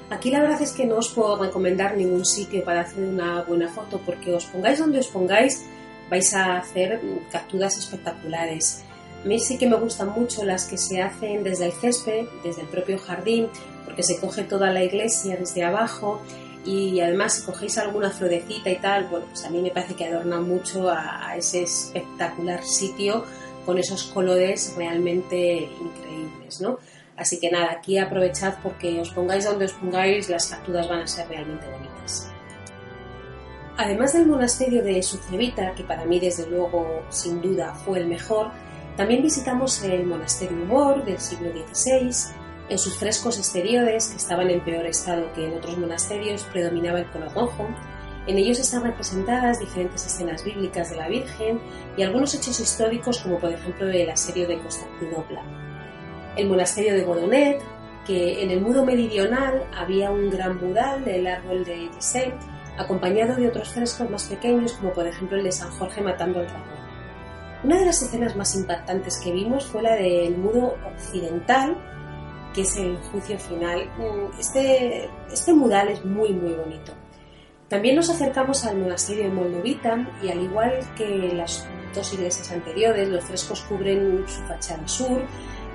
Aquí la verdad es que no os puedo recomendar ningún sitio para hacer una buena foto porque os pongáis donde os pongáis vais a hacer capturas espectaculares. A mí sí que me gustan mucho las que se hacen desde el césped, desde el propio jardín, porque se coge toda la iglesia desde abajo y además si cogéis alguna florecita y tal, bueno, pues a mí me parece que adorna mucho a, a ese espectacular sitio con esos colores realmente increíbles, ¿no? Así que nada, aquí aprovechad porque os pongáis donde os pongáis, las capturas van a ser realmente bonitas. Además del monasterio de Sucevita, que para mí desde luego sin duda fue el mejor, también visitamos el monasterio Humor del siglo XVI. En sus frescos exteriores, que estaban en peor estado que en otros monasterios, predominaba el color rojo. En ellos están representadas diferentes escenas bíblicas de la Virgen y algunos hechos históricos, como por ejemplo el asedio de Constantinopla el monasterio de Godonet, que en el muro meridional había un gran mural del árbol de Giselle, acompañado de otros frescos más pequeños, como por ejemplo el de San Jorge matando al dragón. Una de las escenas más impactantes que vimos fue la del muro occidental, que es el juicio final. Mm, este, este mural es muy, muy bonito. También nos acercamos al monasterio de Moldovita y al igual que las dos iglesias anteriores, los frescos cubren su fachada sur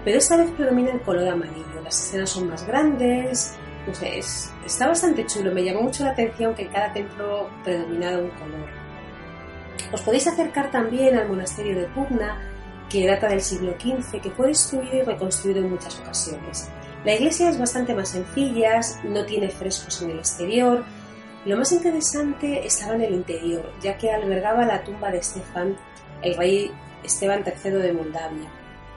pero esta vez predomina el color amarillo. Las escenas son más grandes, sé, está bastante chulo. Me llamó mucho la atención que en cada templo predominara un color. Os podéis acercar también al monasterio de Pugna, que data del siglo XV, que fue destruido y reconstruido en muchas ocasiones. La iglesia es bastante más sencilla, no tiene frescos en el exterior. Lo más interesante estaba en el interior, ya que albergaba la tumba de Estefan, el rey Esteban III de Moldavia,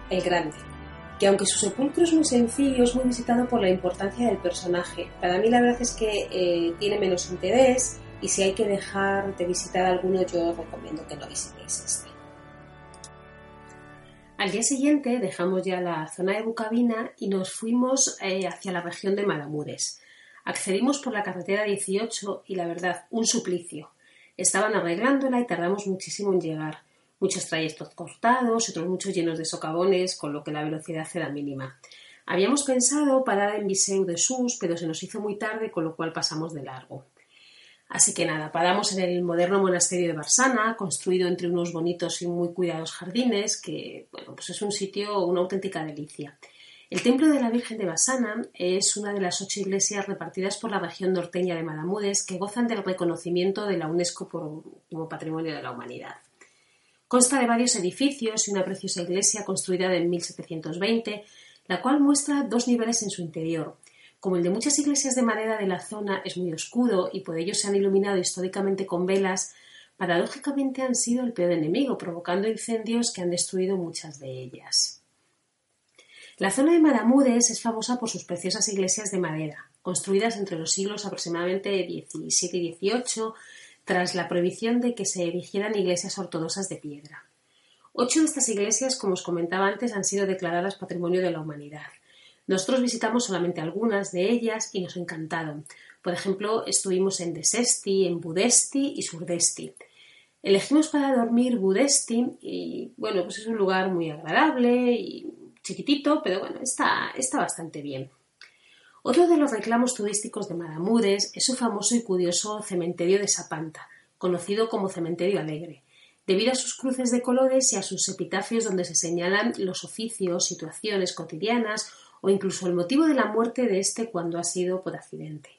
el Grande que aunque su sepulcro es muy sencillo, es muy visitado por la importancia del personaje. Para mí la verdad es que eh, tiene menos interés y si hay que dejar de visitar alguno, yo recomiendo que no visitéis este. Al día siguiente dejamos ya la zona de Bucavina y nos fuimos eh, hacia la región de Malamures. Accedimos por la carretera 18 y la verdad, un suplicio. Estaban arreglándola y tardamos muchísimo en llegar muchos trayectos cortados, otros muchos llenos de socavones, con lo que la velocidad era mínima. Habíamos pensado parar en Viseu de Sus, pero se nos hizo muy tarde, con lo cual pasamos de largo. Así que nada, paramos en el moderno monasterio de Barsana, construido entre unos bonitos y muy cuidados jardines, que bueno, pues es un sitio, una auténtica delicia. El templo de la Virgen de Barsana es una de las ocho iglesias repartidas por la región norteña de Madamudes que gozan del reconocimiento de la UNESCO como Patrimonio de la Humanidad. Consta de varios edificios y una preciosa iglesia construida en 1720, la cual muestra dos niveles en su interior. Como el de muchas iglesias de madera de la zona es muy oscuro y por ello se han iluminado históricamente con velas, paradójicamente han sido el peor enemigo, provocando incendios que han destruido muchas de ellas. La zona de Maramudes es famosa por sus preciosas iglesias de madera, construidas entre los siglos aproximadamente XVII y XVIII, tras la prohibición de que se erigieran iglesias ortodoxas de piedra. Ocho de estas iglesias, como os comentaba antes, han sido declaradas Patrimonio de la Humanidad. Nosotros visitamos solamente algunas de ellas y nos encantaron. Por ejemplo, estuvimos en Desesti, en Budesti y Surdesti. Elegimos para dormir Budesti y bueno, pues es un lugar muy agradable y chiquitito, pero bueno, está, está bastante bien. Otro de los reclamos turísticos de Maramudes es su famoso y curioso cementerio de Sapanta, conocido como Cementerio Alegre, debido a sus cruces de colores y a sus epitafios donde se señalan los oficios, situaciones cotidianas o incluso el motivo de la muerte de éste cuando ha sido por accidente.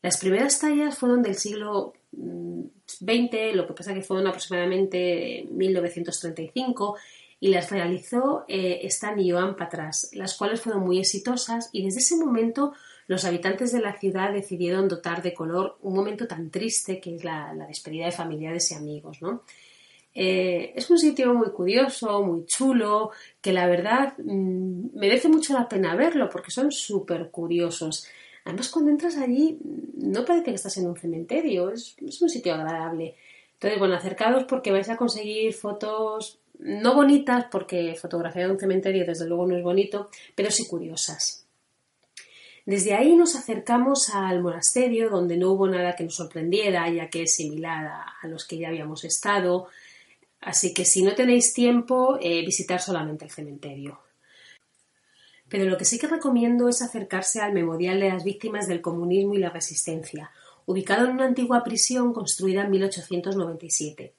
Las primeras tallas fueron del siglo XX, mm, lo que pasa que fueron aproximadamente 1935 y las realizó eh, Stan y Joan Patras, las cuales fueron muy exitosas y desde ese momento los habitantes de la ciudad decidieron dotar de color un momento tan triste que es la, despedida de familiares y amigos. ¿no? Eh, es un sitio muy curioso, muy chulo, que la verdad mm, merece mucho la pena verlo porque son súper curiosos. Además, cuando entras allí, no parece que estás en un cementerio, es, un sitio agradable. Entonces, bueno, acercados porque vais a conseguir fotos no bonitas, porque fotografía de un cementerio desde luego no es bonito, pero sí curiosas. Desde ahí nos acercamos al monasterio, donde no hubo nada que nos sorprendiera, ya que es similar a, los que ya habíamos estado. Así que si no tenéis tiempo, eh, visitar solamente el cementerio. pero lo que sí que recomiendo es acercarse al Memorial de las Víctimas del Comunismo y la Resistencia, ubicado en una antigua prisión construida en 1897.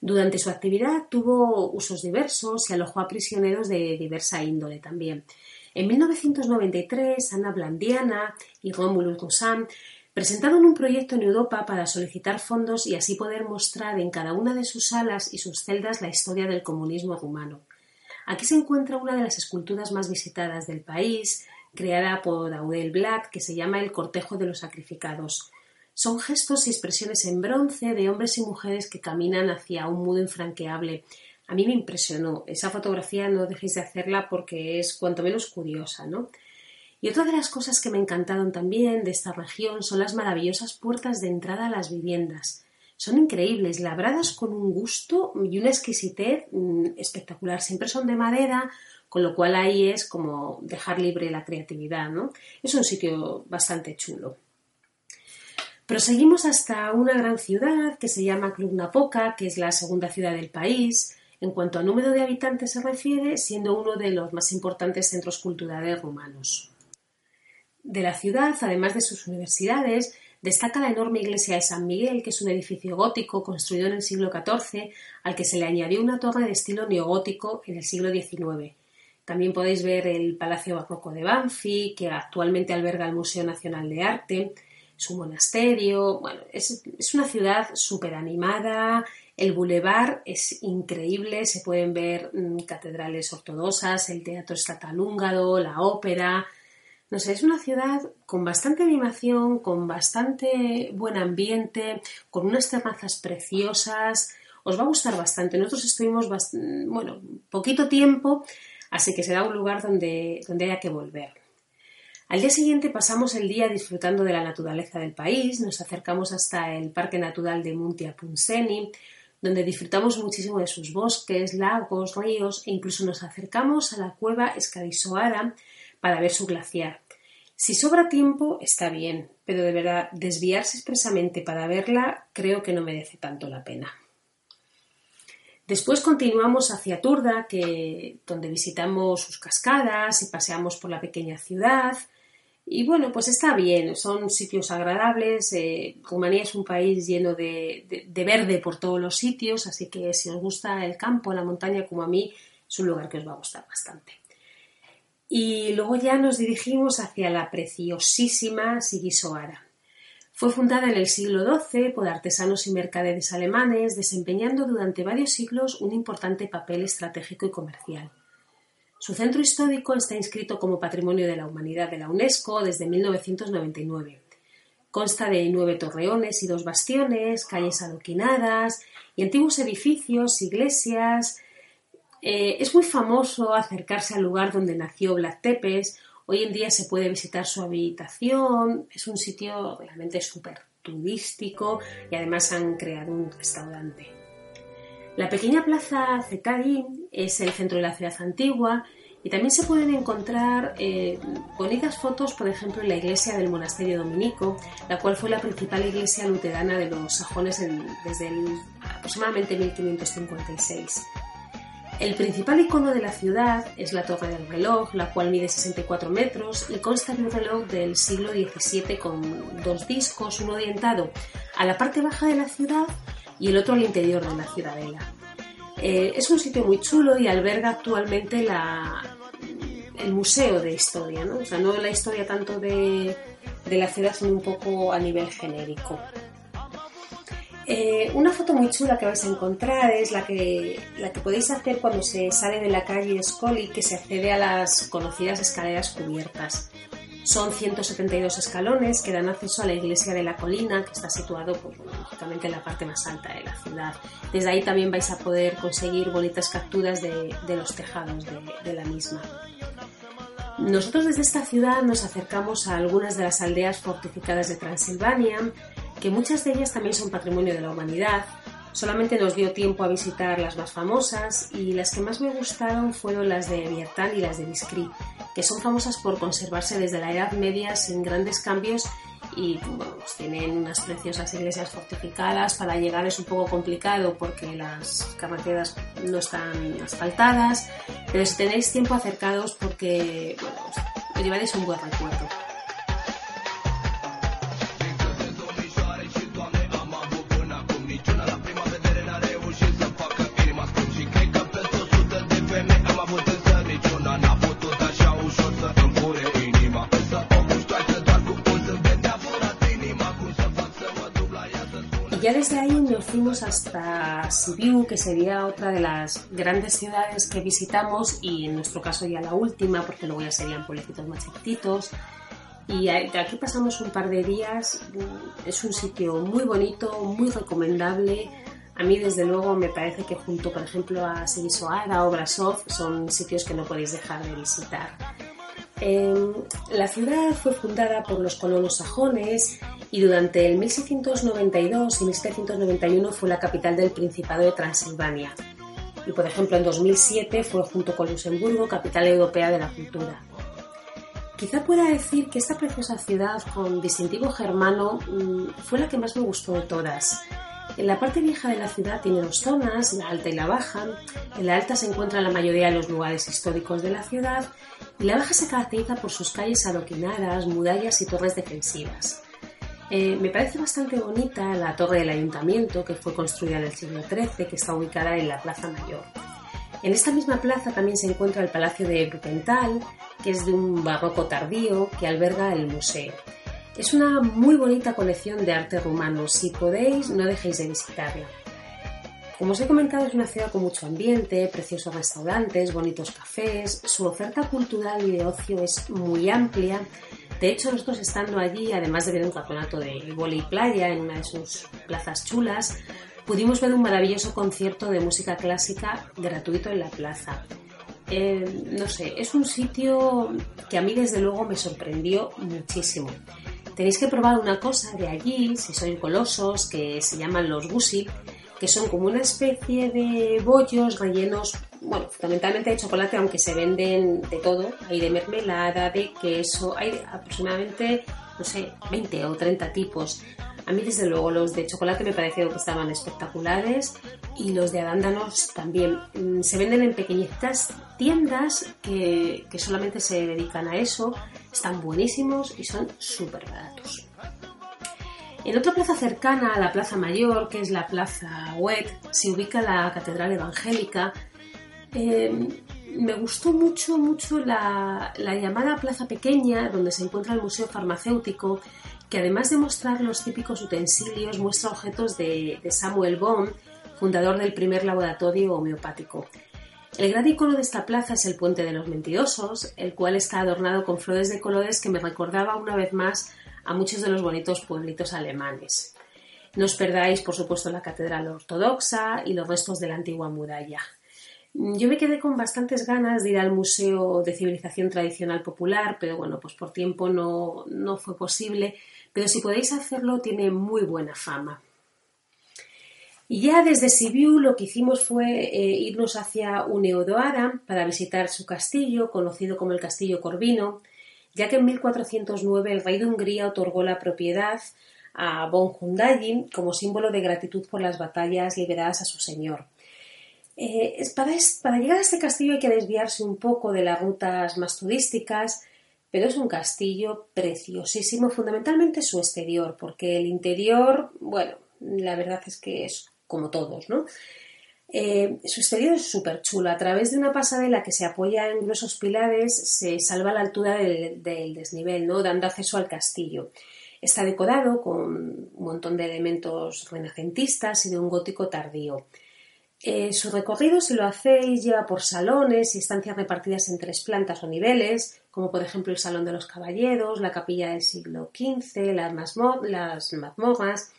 Durante su actividad tuvo usos diversos y alojó a prisioneros de diversa índole también. En 1993, Ana Blandiana y Romulus Gosam presentaron un proyecto en Europa para solicitar fondos y así poder mostrar en cada una de sus salas y sus celdas la historia del comunismo rumano. Aquí se encuentra una de las esculturas más visitadas del país, creada por Aurel Blatt, que se llama El cortejo de los sacrificados. Son gestos y expresiones en bronce de hombres y mujeres que caminan hacia un mundo infranqueable. A mí me impresionó. Esa fotografía no dejéis de hacerla porque es cuanto menos curiosa, ¿no? Y otra de las cosas que me encantaron también de esta región son las maravillosas puertas de entrada a las viviendas. Son increíbles, labradas con un gusto y una exquisitez mm, espectacular. Siempre son de madera, con lo cual ahí es como dejar libre la creatividad, ¿no? Es un sitio bastante chulo. Proseguimos hasta una gran ciudad que se llama Cluj-Napoca, que es la segunda ciudad del país, en cuanto a número de habitantes se refiere, siendo uno de los más importantes centros culturales rumanos. De la ciudad, además de sus universidades, destaca la enorme iglesia de San Miguel, que es un edificio gótico construido en el siglo XIV, al que se le añadió una torre de estilo neogótico en el siglo XIX. También podéis ver el Palacio Barroco de Banfi, que actualmente alberga el Museo Nacional de Arte, su monasterio. Bueno, es, una ciudad súper animada. El bulevar es increíble, se pueden ver mm, catedrales ortodoxas, el teatro estatal húngaro, la ópera. No sé, es una ciudad con bastante animación, con bastante buen ambiente, con unas terrazas preciosas. Os va a gustar bastante. Nosotros estuvimos, bueno, poquito tiempo, así que será un lugar donde, donde haya que volver. Al día siguiente pasamos el día disfrutando de la naturaleza del país, nos acercamos hasta el Parque Natural de Muntia Punseni, donde disfrutamos muchísimo de sus bosques, lagos, ríos e incluso nos acercamos a la cueva Escadisoara para ver su glaciar. Si sobra tiempo, está bien, pero de verdad, desviarse expresamente para verla creo que no merece tanto la pena. Después continuamos hacia Turda, que, donde visitamos sus cascadas y paseamos por la pequeña ciudad. Y bueno, pues está bien, son sitios agradables. Eh, Rumanía es un país lleno de, verde por todos los sitios, así que si os gusta el campo, la montaña como a mí, es un lugar que os va a gustar bastante. Y luego ya nos dirigimos hacia la preciosísima Sigisoara. Fue fundada en el siglo XII por artesanos y mercaderes alemanes, desempeñando durante varios siglos un importante papel estratégico y comercial. Su centro histórico está inscrito como Patrimonio de la Humanidad de la UNESCO desde 1999. Consta de nueve torreones y dos bastiones, calles adoquinadas y antiguos edificios, iglesias. Eh, es muy famoso acercarse al lugar donde nació Vlad Tepes. Hoy en día se puede visitar su habitación. Es un sitio realmente súper turístico y además han creado un restaurante. La pequeña plaza Zetadín es el centro de la ciudad antigua y también se pueden encontrar eh, bonitas fotos, por ejemplo, en la iglesia del monasterio dominico, la cual fue la principal iglesia luterana de los sajones desde aproximadamente 1556. El principal icono de la ciudad es la torre del reloj, la cual mide 64 metros y consta de un reloj del siglo XVII con dos discos, uno orientado a la parte baja de la ciudad y el otro al interior de la ciudadela. Eh, es un sitio muy chulo y alberga actualmente el museo de historia, ¿no? O sea, no la historia tanto de, la ciudad, sino un poco a nivel genérico. Eh, una foto muy chula que vais a encontrar es la que, la que podéis hacer cuando se sale de la calle Scully, que se accede a las conocidas escaleras cubiertas. Son 172 escalones que dan acceso a la iglesia de la colina, que está situado, pues, lógicamente, en la parte más alta de la ciudad. Desde ahí también vais a poder conseguir bonitas capturas de, los tejados de la misma. Nosotros desde esta ciudad nos acercamos a algunas de las aldeas fortificadas de Transilvania, que muchas de ellas también son patrimonio de la humanidad. Solamente nos dio tiempo a visitar las más famosas y las que más me gustaron fueron las de Viertan y las de Biskri, que son famosas por conservarse desde la Edad Media sin grandes cambios y bueno, pues tienen unas preciosas iglesias fortificadas. Para llegar es un poco complicado porque las carreteras no están asfaltadas, pero si tenéis tiempo acercados porque bueno, os llevaréis un buen recuerdo. Ya desde ahí nos fuimos hasta Sibiu, que sería otra de las grandes ciudades que visitamos y en nuestro caso ya la última, porque luego ya serían pueblecitos más chiquititos. Y aquí pasamos un par de días. Es un sitio muy bonito, muy recomendable. A mí, desde luego, me parece que junto, por ejemplo, a Sibisoara o Brasov son sitios que no podéis dejar de visitar. Em, la ciudad fue fundada por los colonos sajones y durante el 1692 y 1791 fue la capital del Principado de Transilvania. Y por ejemplo en 2007 fue junto con Luxemburgo capital europea de la cultura. Quizá pueda decir que esta preciosa ciudad con distintivo germano mm, fue la que más me gustó de todas. En la parte vieja de la ciudad tiene dos zonas, la alta y la baja. En la alta se encuentran la mayoría de los lugares históricos de la ciudad y la baja se caracteriza por sus calles adoquinadas, murallas y torres defensivas. Eh, me parece bastante bonita la torre del ayuntamiento que fue construida en el siglo XIII, que está ubicada en la Plaza Mayor. En esta misma plaza también se encuentra el Palacio de Brupental, que es de un barroco tardío que alberga el museo. Es una muy bonita colección de arte rumano. Si podéis, no dejéis de visitarla. Como os he comentado, es una ciudad con mucho ambiente, preciosos restaurantes, bonitos cafés. Su oferta cultural y de ocio es muy amplia. De hecho, nosotros estando allí, además de ver un campeonato de y playa en una de sus plazas chulas, pudimos ver un maravilloso concierto de música clásica gratuito en la plaza. Eh, no sé, es un sitio que a mí desde luego me sorprendió muchísimo. Tenéis que probar una cosa de allí, si sois golosos, que se llaman los gusi, que son como una especie de bollos rellenos, bueno, fundamentalmente de chocolate, aunque se venden de todo, hay de mermelada, de queso, hay aproximadamente, no sé, 20 o 30 tipos. A mí, desde luego, los de chocolate me parecieron que estaban espectaculares y los de arándanos también. Mm, se venden en pequeñitas tiendas que, que solamente se dedican a eso. Están buenísimos y son súper baratos. En otra plaza cercana a la Plaza Mayor, que es la Plaza Wet, se ubica la Catedral Evangélica. Eh, me gustó mucho, mucho la, llamada Plaza Pequeña, donde se encuentra el Museo Farmacéutico, que además de mostrar los típicos utensilios, muestra objetos de, Samuel Bond, fundador del primer laboratorio homeopático. El gran icono de esta plaza es el Puente de los Mentirosos, el cual está adornado con flores de colores que me recordaba una vez más a muchos de los bonitos pueblitos alemanes. No os perdáis, por supuesto, la catedral ortodoxa y los restos de la antigua muralla. Yo me quedé con bastantes ganas de ir al Museo de Civilización Tradicional Popular, pero bueno, pues por tiempo no, no fue posible. Pero si podéis hacerlo, tiene muy buena fama. Y ya desde Sibiu lo que hicimos fue eh, irnos hacia Uneodoara para visitar su castillo, conocido como el Castillo Corvino, ya que en 1409 el rey de Hungría otorgó la propiedad a Von Hundayi como símbolo de gratitud por las batallas liberadas a su señor. Eh, para, llegar a este castillo hay que desviarse un poco de las rutas más turísticas, pero es un castillo preciosísimo, fundamentalmente su exterior, porque el interior, bueno, la verdad es que es como todos, ¿no? Eh, su exterior es súper chulo. A través de una pasarela que se apoya en gruesos pilares se salva la altura del, desnivel, ¿no? dando acceso al castillo. Está decorado con un montón de elementos renacentistas y de un gótico tardío. Eh, su recorrido, si lo hacéis, lleva por salones y estancias repartidas en tres plantas o niveles, como por ejemplo el Salón de los Caballeros, la capilla del siglo XV, las, las mazmorras,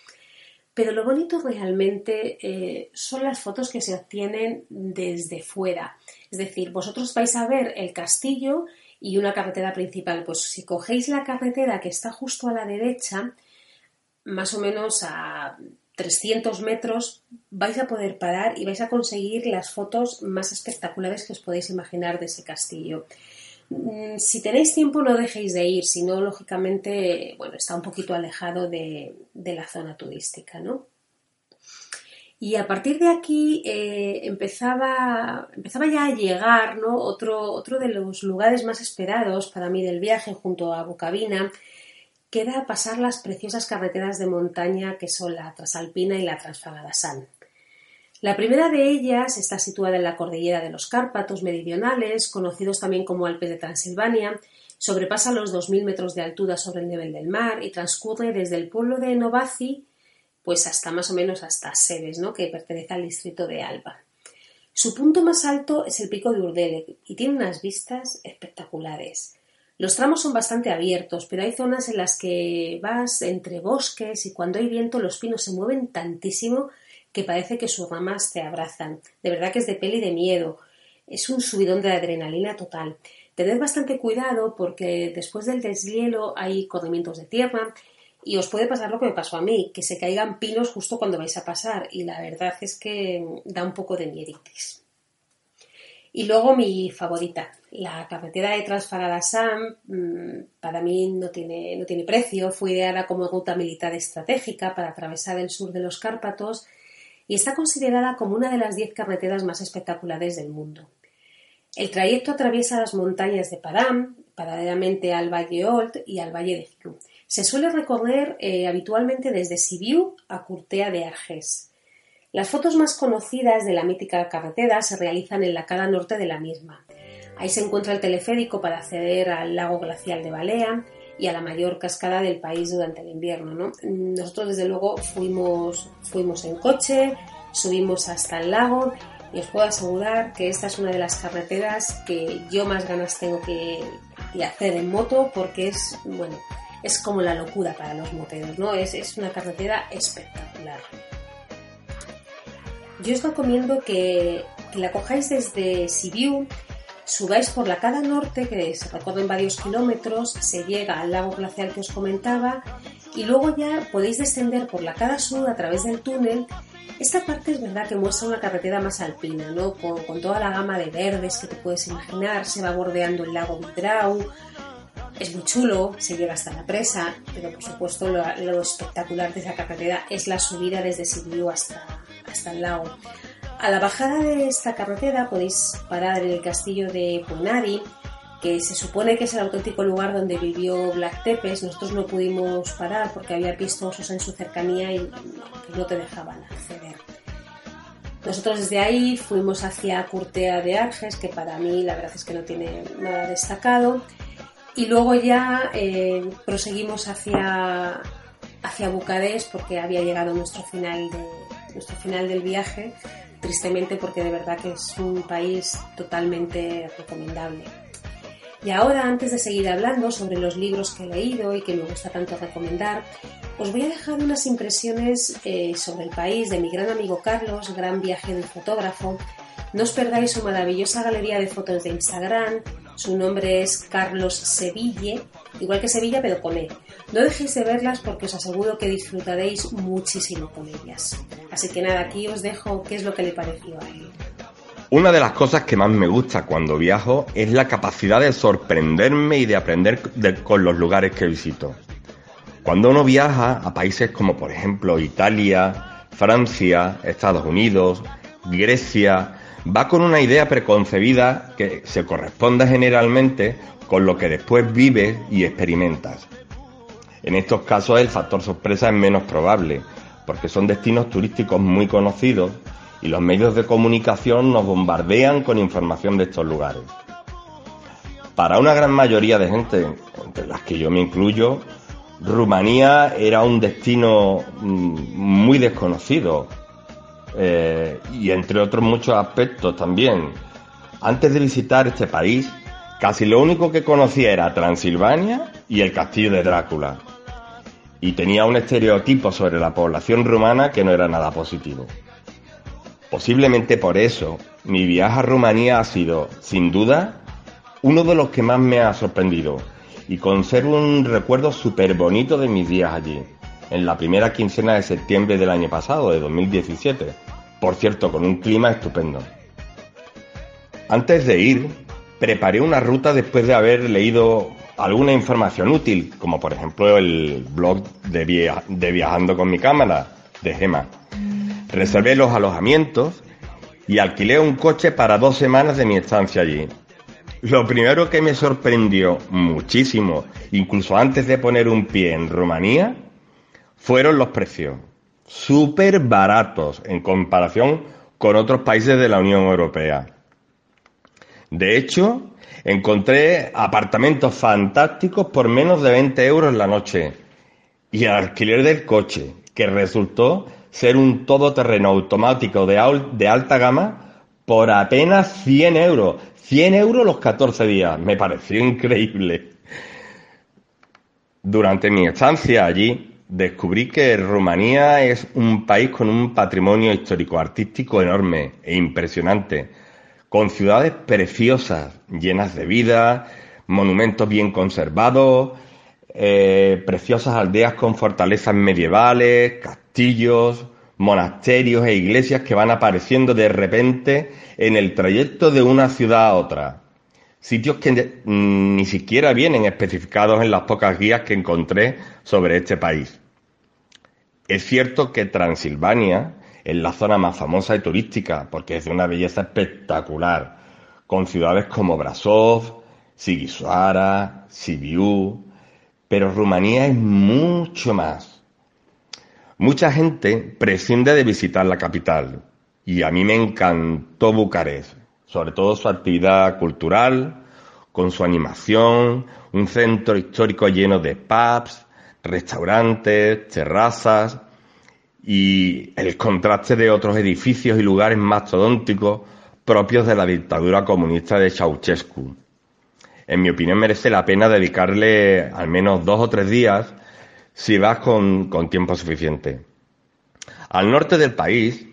pero lo bonito realmente eh, son las fotos que se obtienen desde fuera. Es decir, vosotros vais a ver el castillo y una carretera principal. Pues si cogéis la carretera que está justo a la derecha, más o menos a 300 metros, vais a poder parar y vais a conseguir las fotos más espectaculares que os podéis imaginar de ese castillo. Mm, si tenéis tiempo no dejéis de ir, si no, lógicamente, bueno, está un poquito alejado de, la zona turística, ¿no? Y a partir de aquí eh, empezaba, empezaba ya a llegar ¿no? otro, otro de los lugares más esperados para mí del viaje junto a Bucavina, que era pasar las preciosas carreteras de montaña que son la Trasalpina y la San. La primera de ellas está situada en la cordillera de los Cárpatos meridionales, conocidos también como Alpes de Transilvania, sobrepasa los 2.000 metros de altura sobre el nivel del mar y transcurre desde el pueblo de Novaci pues hasta más o menos hasta Sebes, ¿no? que pertenece al distrito de Alba. Su punto más alto es el pico de Urdele y tiene unas vistas espectaculares. Los tramos son bastante abiertos, pero hay zonas en las que vas entre bosques y cuando hay viento los pinos se mueven tantísimo que parece que sus ramas te abrazan. De verdad que es de peli de miedo. Es un subidón de adrenalina total. Tened bastante cuidado porque después del deshielo hay corrimientos de tierra y os puede pasar lo que me pasó a mí, que se caigan pinos justo cuando vais a pasar y la verdad es que da un poco de mieditis. Y luego mi favorita, la carretera de Transfagada-Sam, mm, para mí no tiene, no tiene precio, fue ideada como ruta militar estratégica para atravesar el sur de los Cárpatos y está considerada como una de las diez carreteras más espectaculares del mundo. El trayecto atraviesa las montañas de Padam, paralelamente al Valle Olt y al Valle de Fiu. Se suele recorrer eh, habitualmente desde Sibiu a Curtea de Arges. Las fotos más conocidas de la mítica carretera se realizan en la cara norte de la misma. Ahí se encuentra el teleférico para acceder al lago glacial de Balea y a la mayor cascada del país durante el invierno. Nosotros desde luego fuimos, fuimos en coche, subimos hasta el lago y os puedo asegurar que esta es una de las carreteras que yo más ganas tengo que, hacer en moto porque es, bueno, es como la locura para los moteros, ¿no? Es, es una carretera espectacular. Yo os recomiendo que, que la cojáis desde Sibiu subáis por la cara norte, que se recorren varios kilómetros, se llega al lago glacial que os comentaba, y luego ya podéis descender por la cara sur a través del túnel. Esta parte es verdad que muestra una carretera más alpina, ¿no? con, toda la gama de verdes que te puedes imaginar, se va bordeando el lago Vidrau, es muy chulo, se llega hasta la presa, pero por supuesto lo, espectacular de esa carretera es la subida desde Sibiu hasta, hasta el lago. A la bajada de esta carretera podéis parar en el castillo de Punari, que se supone que es el auténtico lugar donde vivió Black Tepes. Nosotros no pudimos parar porque había pistosos en su cercanía y no te dejaban acceder. Nosotros desde ahí fuimos hacia Curtea de Arges, que para mí la verdad es que no tiene nada destacado. Y luego ya eh, proseguimos hacia, hacia Bucarest porque había llegado nuestro final, de, nuestro final del viaje tristemente porque de verdad que es un país totalmente recomendable. Y ahora, antes de seguir hablando sobre los libros que he leído y que me gusta tanto recomendar, os voy a dejar unas impresiones eh, sobre el país de mi gran amigo Carlos, gran viaje del fotógrafo. No os perdáis su maravillosa galería de fotos de Instagram. Su nombre es Carlos Seville, igual que Sevilla, pero con él. No dejéis de verlas porque os aseguro que disfrutaréis muchísimo con ellas. Así que nada, aquí os dejo qué es lo que le pareció a él. Una de las cosas que más me gusta cuando viajo es la capacidad de sorprenderme y de aprender con los lugares que visito. Cuando uno viaja a países como por ejemplo Italia, Francia, Estados Unidos, Grecia, va con una idea preconcebida que se corresponde generalmente con lo que después vives y experimentas. En estos casos el factor sorpresa es menos probable, porque son destinos turísticos muy conocidos y los medios de comunicación nos bombardean con información de estos lugares. Para una gran mayoría de gente, entre las que yo me incluyo, Rumanía era un destino mm, muy desconocido eh, y entre otros muchos aspectos también. Antes de visitar este país, casi lo único que conocía era Transilvania y el castillo de Drácula y tenía un estereotipo sobre la población rumana que no era nada positivo. Posiblemente por eso, mi viaje a Rumanía ha sido, sin duda, uno de los que más me ha sorprendido y conservo un recuerdo súper bonito de mis días allí, en la primera quincena de septiembre del año pasado, de 2017, por cierto, con un clima estupendo. Antes de ir, preparé una ruta después de haber leído alguna información útil, como por ejemplo el blog de, Viajando con mi cámara, de Gema. Reservé los alojamientos y alquilé un coche para dos semanas de mi estancia allí. Lo primero que me sorprendió muchísimo, incluso antes de poner un pie en Rumanía, fueron los precios. Súper baratos en comparación con otros países de la Unión Europea. De hecho, encontré apartamentos fantásticos por menos de 20 euros la noche. Y el alquiler del coche, que resultó ser un todoterreno automático de, alta gama, por apenas 100 euros. 100 euros los 14 días. Me pareció increíble. Durante mi estancia allí, descubrí que Rumanía es un país con un patrimonio histórico-artístico enorme e impresionante con ciudades preciosas, llenas de vida, monumentos bien conservados, eh, preciosas aldeas con fortalezas medievales, castillos, monasterios e iglesias que van apareciendo de repente en el trayecto de una ciudad a otra. Sitios que mm, ni siquiera vienen especificados en las pocas guías que encontré sobre este país. Es cierto que Transilvania es la zona más famosa y turística porque es de una belleza espectacular, con ciudades como Brasov, Sighisoara, Sibiu, pero Rumanía es mucho más. Mucha gente prescinde de visitar la capital y a mí me encantó Bucarest, sobre todo su actividad cultural, con su animación, un centro histórico lleno de pubs, restaurantes, terrazas y el contraste de otros edificios y lugares mastodónticos propios de la dictadura comunista de Ceausescu. En mi opinión merece la pena dedicarle al menos dos o tres días si vas con, con tiempo suficiente. Al norte del país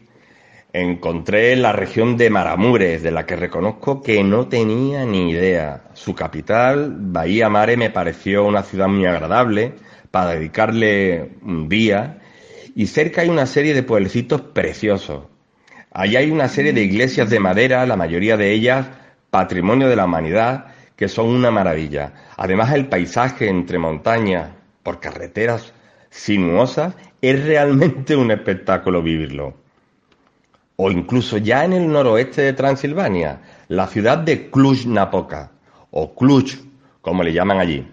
encontré la región de Maramures, de la que reconozco que no tenía ni idea. Su capital, Bahía Mare, me pareció una ciudad muy agradable para dedicarle un día y cerca hay una serie de pueblecitos preciosos. Allí hay una serie de iglesias de madera, la mayoría de ellas patrimonio de la humanidad, que son una maravilla. Además el paisaje entre montañas, por carreteras sinuosas, es realmente un espectáculo vivirlo. O incluso ya en el noroeste de Transilvania, la ciudad de Cluj-Napoca, o Cluj, como le llaman allí.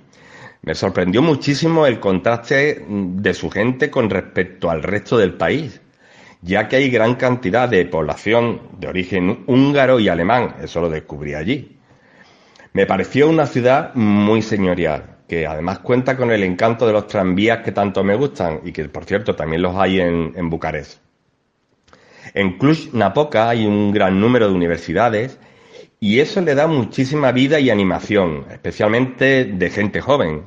Me sorprendió muchísimo el contraste de su gente con respecto al resto del país, ya que hay gran cantidad de población de origen húngaro y alemán, eso lo descubrí allí. Me pareció una ciudad muy señorial, que además cuenta con el encanto de los tranvías que tanto me gustan y que, por cierto, también los hay en, en Bucarest. En Cluj-Napoca hay un gran número de universidades y eso le da muchísima vida y animación, especialmente de gente joven.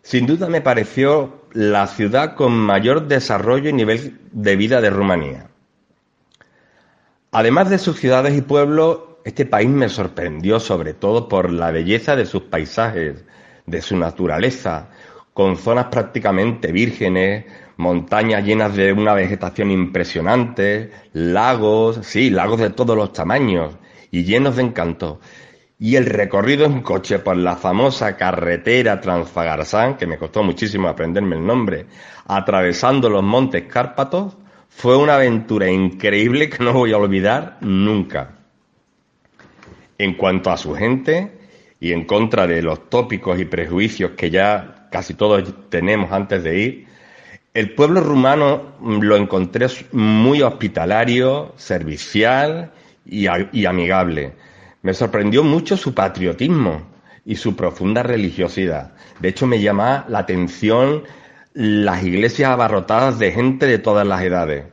Sin duda me pareció la ciudad con mayor desarrollo y nivel de vida de Rumanía. Además de sus ciudades y pueblos, este país me sorprendió sobre todo por la belleza de sus paisajes, de su naturaleza, con zonas prácticamente vírgenes, montañas llenas de una vegetación impresionante, lagos, sí, lagos de todos los tamaños, y llenos de encanto. Y el recorrido en coche por la famosa carretera Transfagarsán, que me costó muchísimo aprenderme el nombre, atravesando los montes Cárpatos, fue una aventura increíble que no voy a olvidar nunca. En cuanto a su gente, y en contra de los tópicos y prejuicios que ya casi todos tenemos antes de ir, el pueblo rumano lo encontré muy hospitalario, servicial y, amigable. Me sorprendió mucho su patriotismo y su profunda religiosidad. De hecho, me llama la atención las iglesias abarrotadas de gente de todas las edades.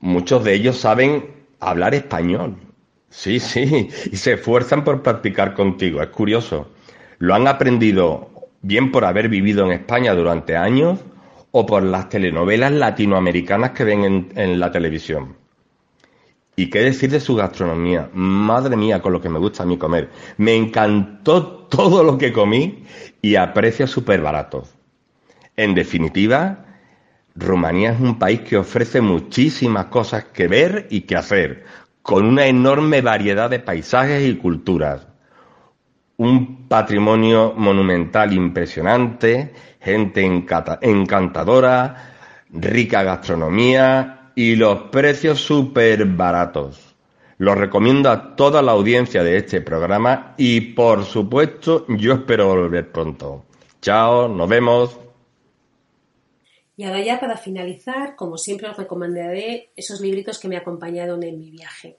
Muchos de ellos saben hablar español. Sí, sí, y se esfuerzan por practicar contigo. Es curioso. Lo han aprendido bien por haber vivido en España durante años o por las telenovelas latinoamericanas que ven en la televisión. ¿Y qué decir de su gastronomía? Madre mía, con lo que me gusta a mí comer. Me encantó todo lo que comí y a precios súper baratos. En definitiva, Rumanía es un país que ofrece muchísimas cosas que ver y que hacer, con una enorme variedad de paisajes y culturas. Un patrimonio monumental impresionante, gente encantadora, rica gastronomía y los precios súper baratos. Lo recomiendo a toda la audiencia de este programa y por supuesto yo espero volver pronto. Chao, nos vemos. Y ahora ya para finalizar, como siempre os recomendaré esos libritos que me acompañaron en mi viaje.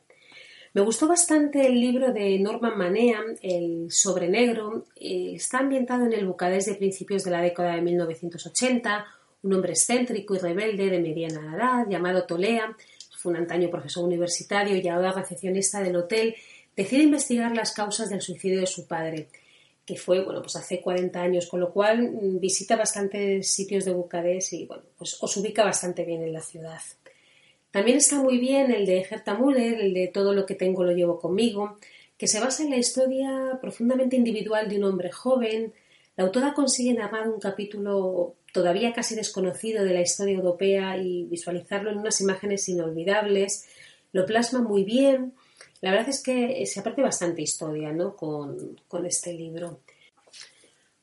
Me gustó bastante el libro de Norman Manea, El sobre negro. Eh, está ambientado en el Bucarest de principios de la década de 1980. Un hombre excéntrico y rebelde de mediana edad, llamado Tolea, fue un antaño profesor universitario y ahora recepcionista del hotel, decide investigar las causas del suicidio de su padre que fue bueno pues hace 40 años, con lo cual mm, visita bastantes sitios de Bucarest y bueno pues os ubica bastante bien en la ciudad. También está muy bien el de Gerta Müller, el de Todo lo que tengo lo llevo conmigo, que se basa en la historia profundamente individual de un hombre joven. La autora consigue narrar un capítulo todavía casi desconocido de la historia europea y visualizarlo en unas imágenes inolvidables. Lo plasma muy bien la verdad es que se aprende bastante historia ¿no? con, este libro.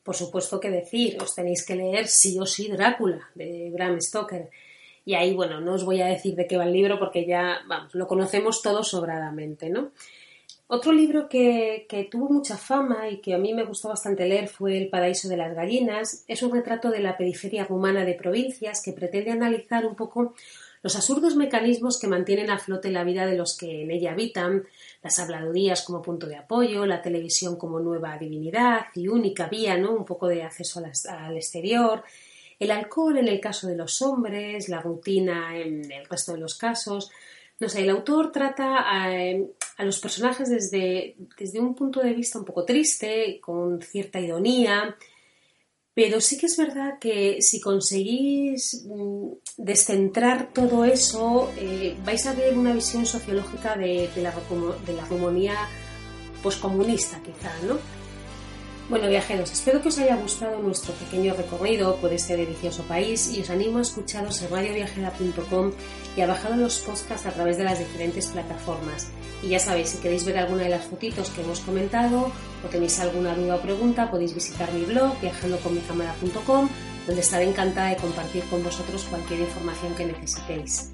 Por supuesto que decir, os tenéis que leer sí o sí Drácula de Bram Stoker. Y ahí, bueno, no os voy a decir de qué va el libro porque ya, vamos, lo conocemos todos sobradamente, ¿no? Otro libro que, que, tuvo mucha fama y que a mí me gustó bastante leer fue El paraíso de las gallinas. Es un retrato de la periferia rumana de provincias que pretende analizar un poco los absurdos mecanismos que mantienen a flote la vida de los que en ella habitan, las habladurías como punto de apoyo, la televisión como nueva divinidad y única vía, ¿no? Un poco de acceso al exterior, el alcohol en el caso de los hombres, la rutina en el resto de los casos. No sé, el autor trata a, a los personajes desde, desde un punto de vista un poco triste, con cierta ironía, pero sí que es verdad que si conseguís mm, descentrar todo eso, eh, vais a ver una visión sociológica de, la, de la poscomunista, quizá, ¿no? Bueno, viajeros, espero que os haya gustado nuestro pequeño recorrido por este delicioso país y os animo a escucharos en radioviajera.com y a bajar los podcasts a través de las diferentes plataformas. Y ya sabéis, si queréis ver alguna de las fotitos que hemos comentado o tenéis alguna duda o pregunta, podéis visitar mi blog viajandoconmicámara.com, donde estaré encantada de compartir con vosotros cualquier información que necesitéis.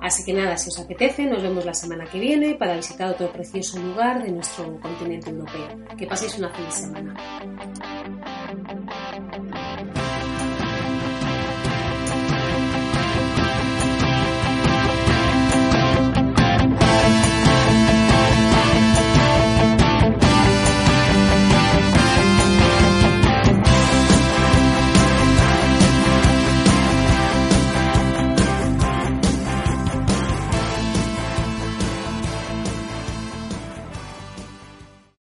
Así que nada, si os apetece, nos vemos la semana que viene para visitar otro precioso lugar de nuestro continente europeo. Que paséis una feliz semana.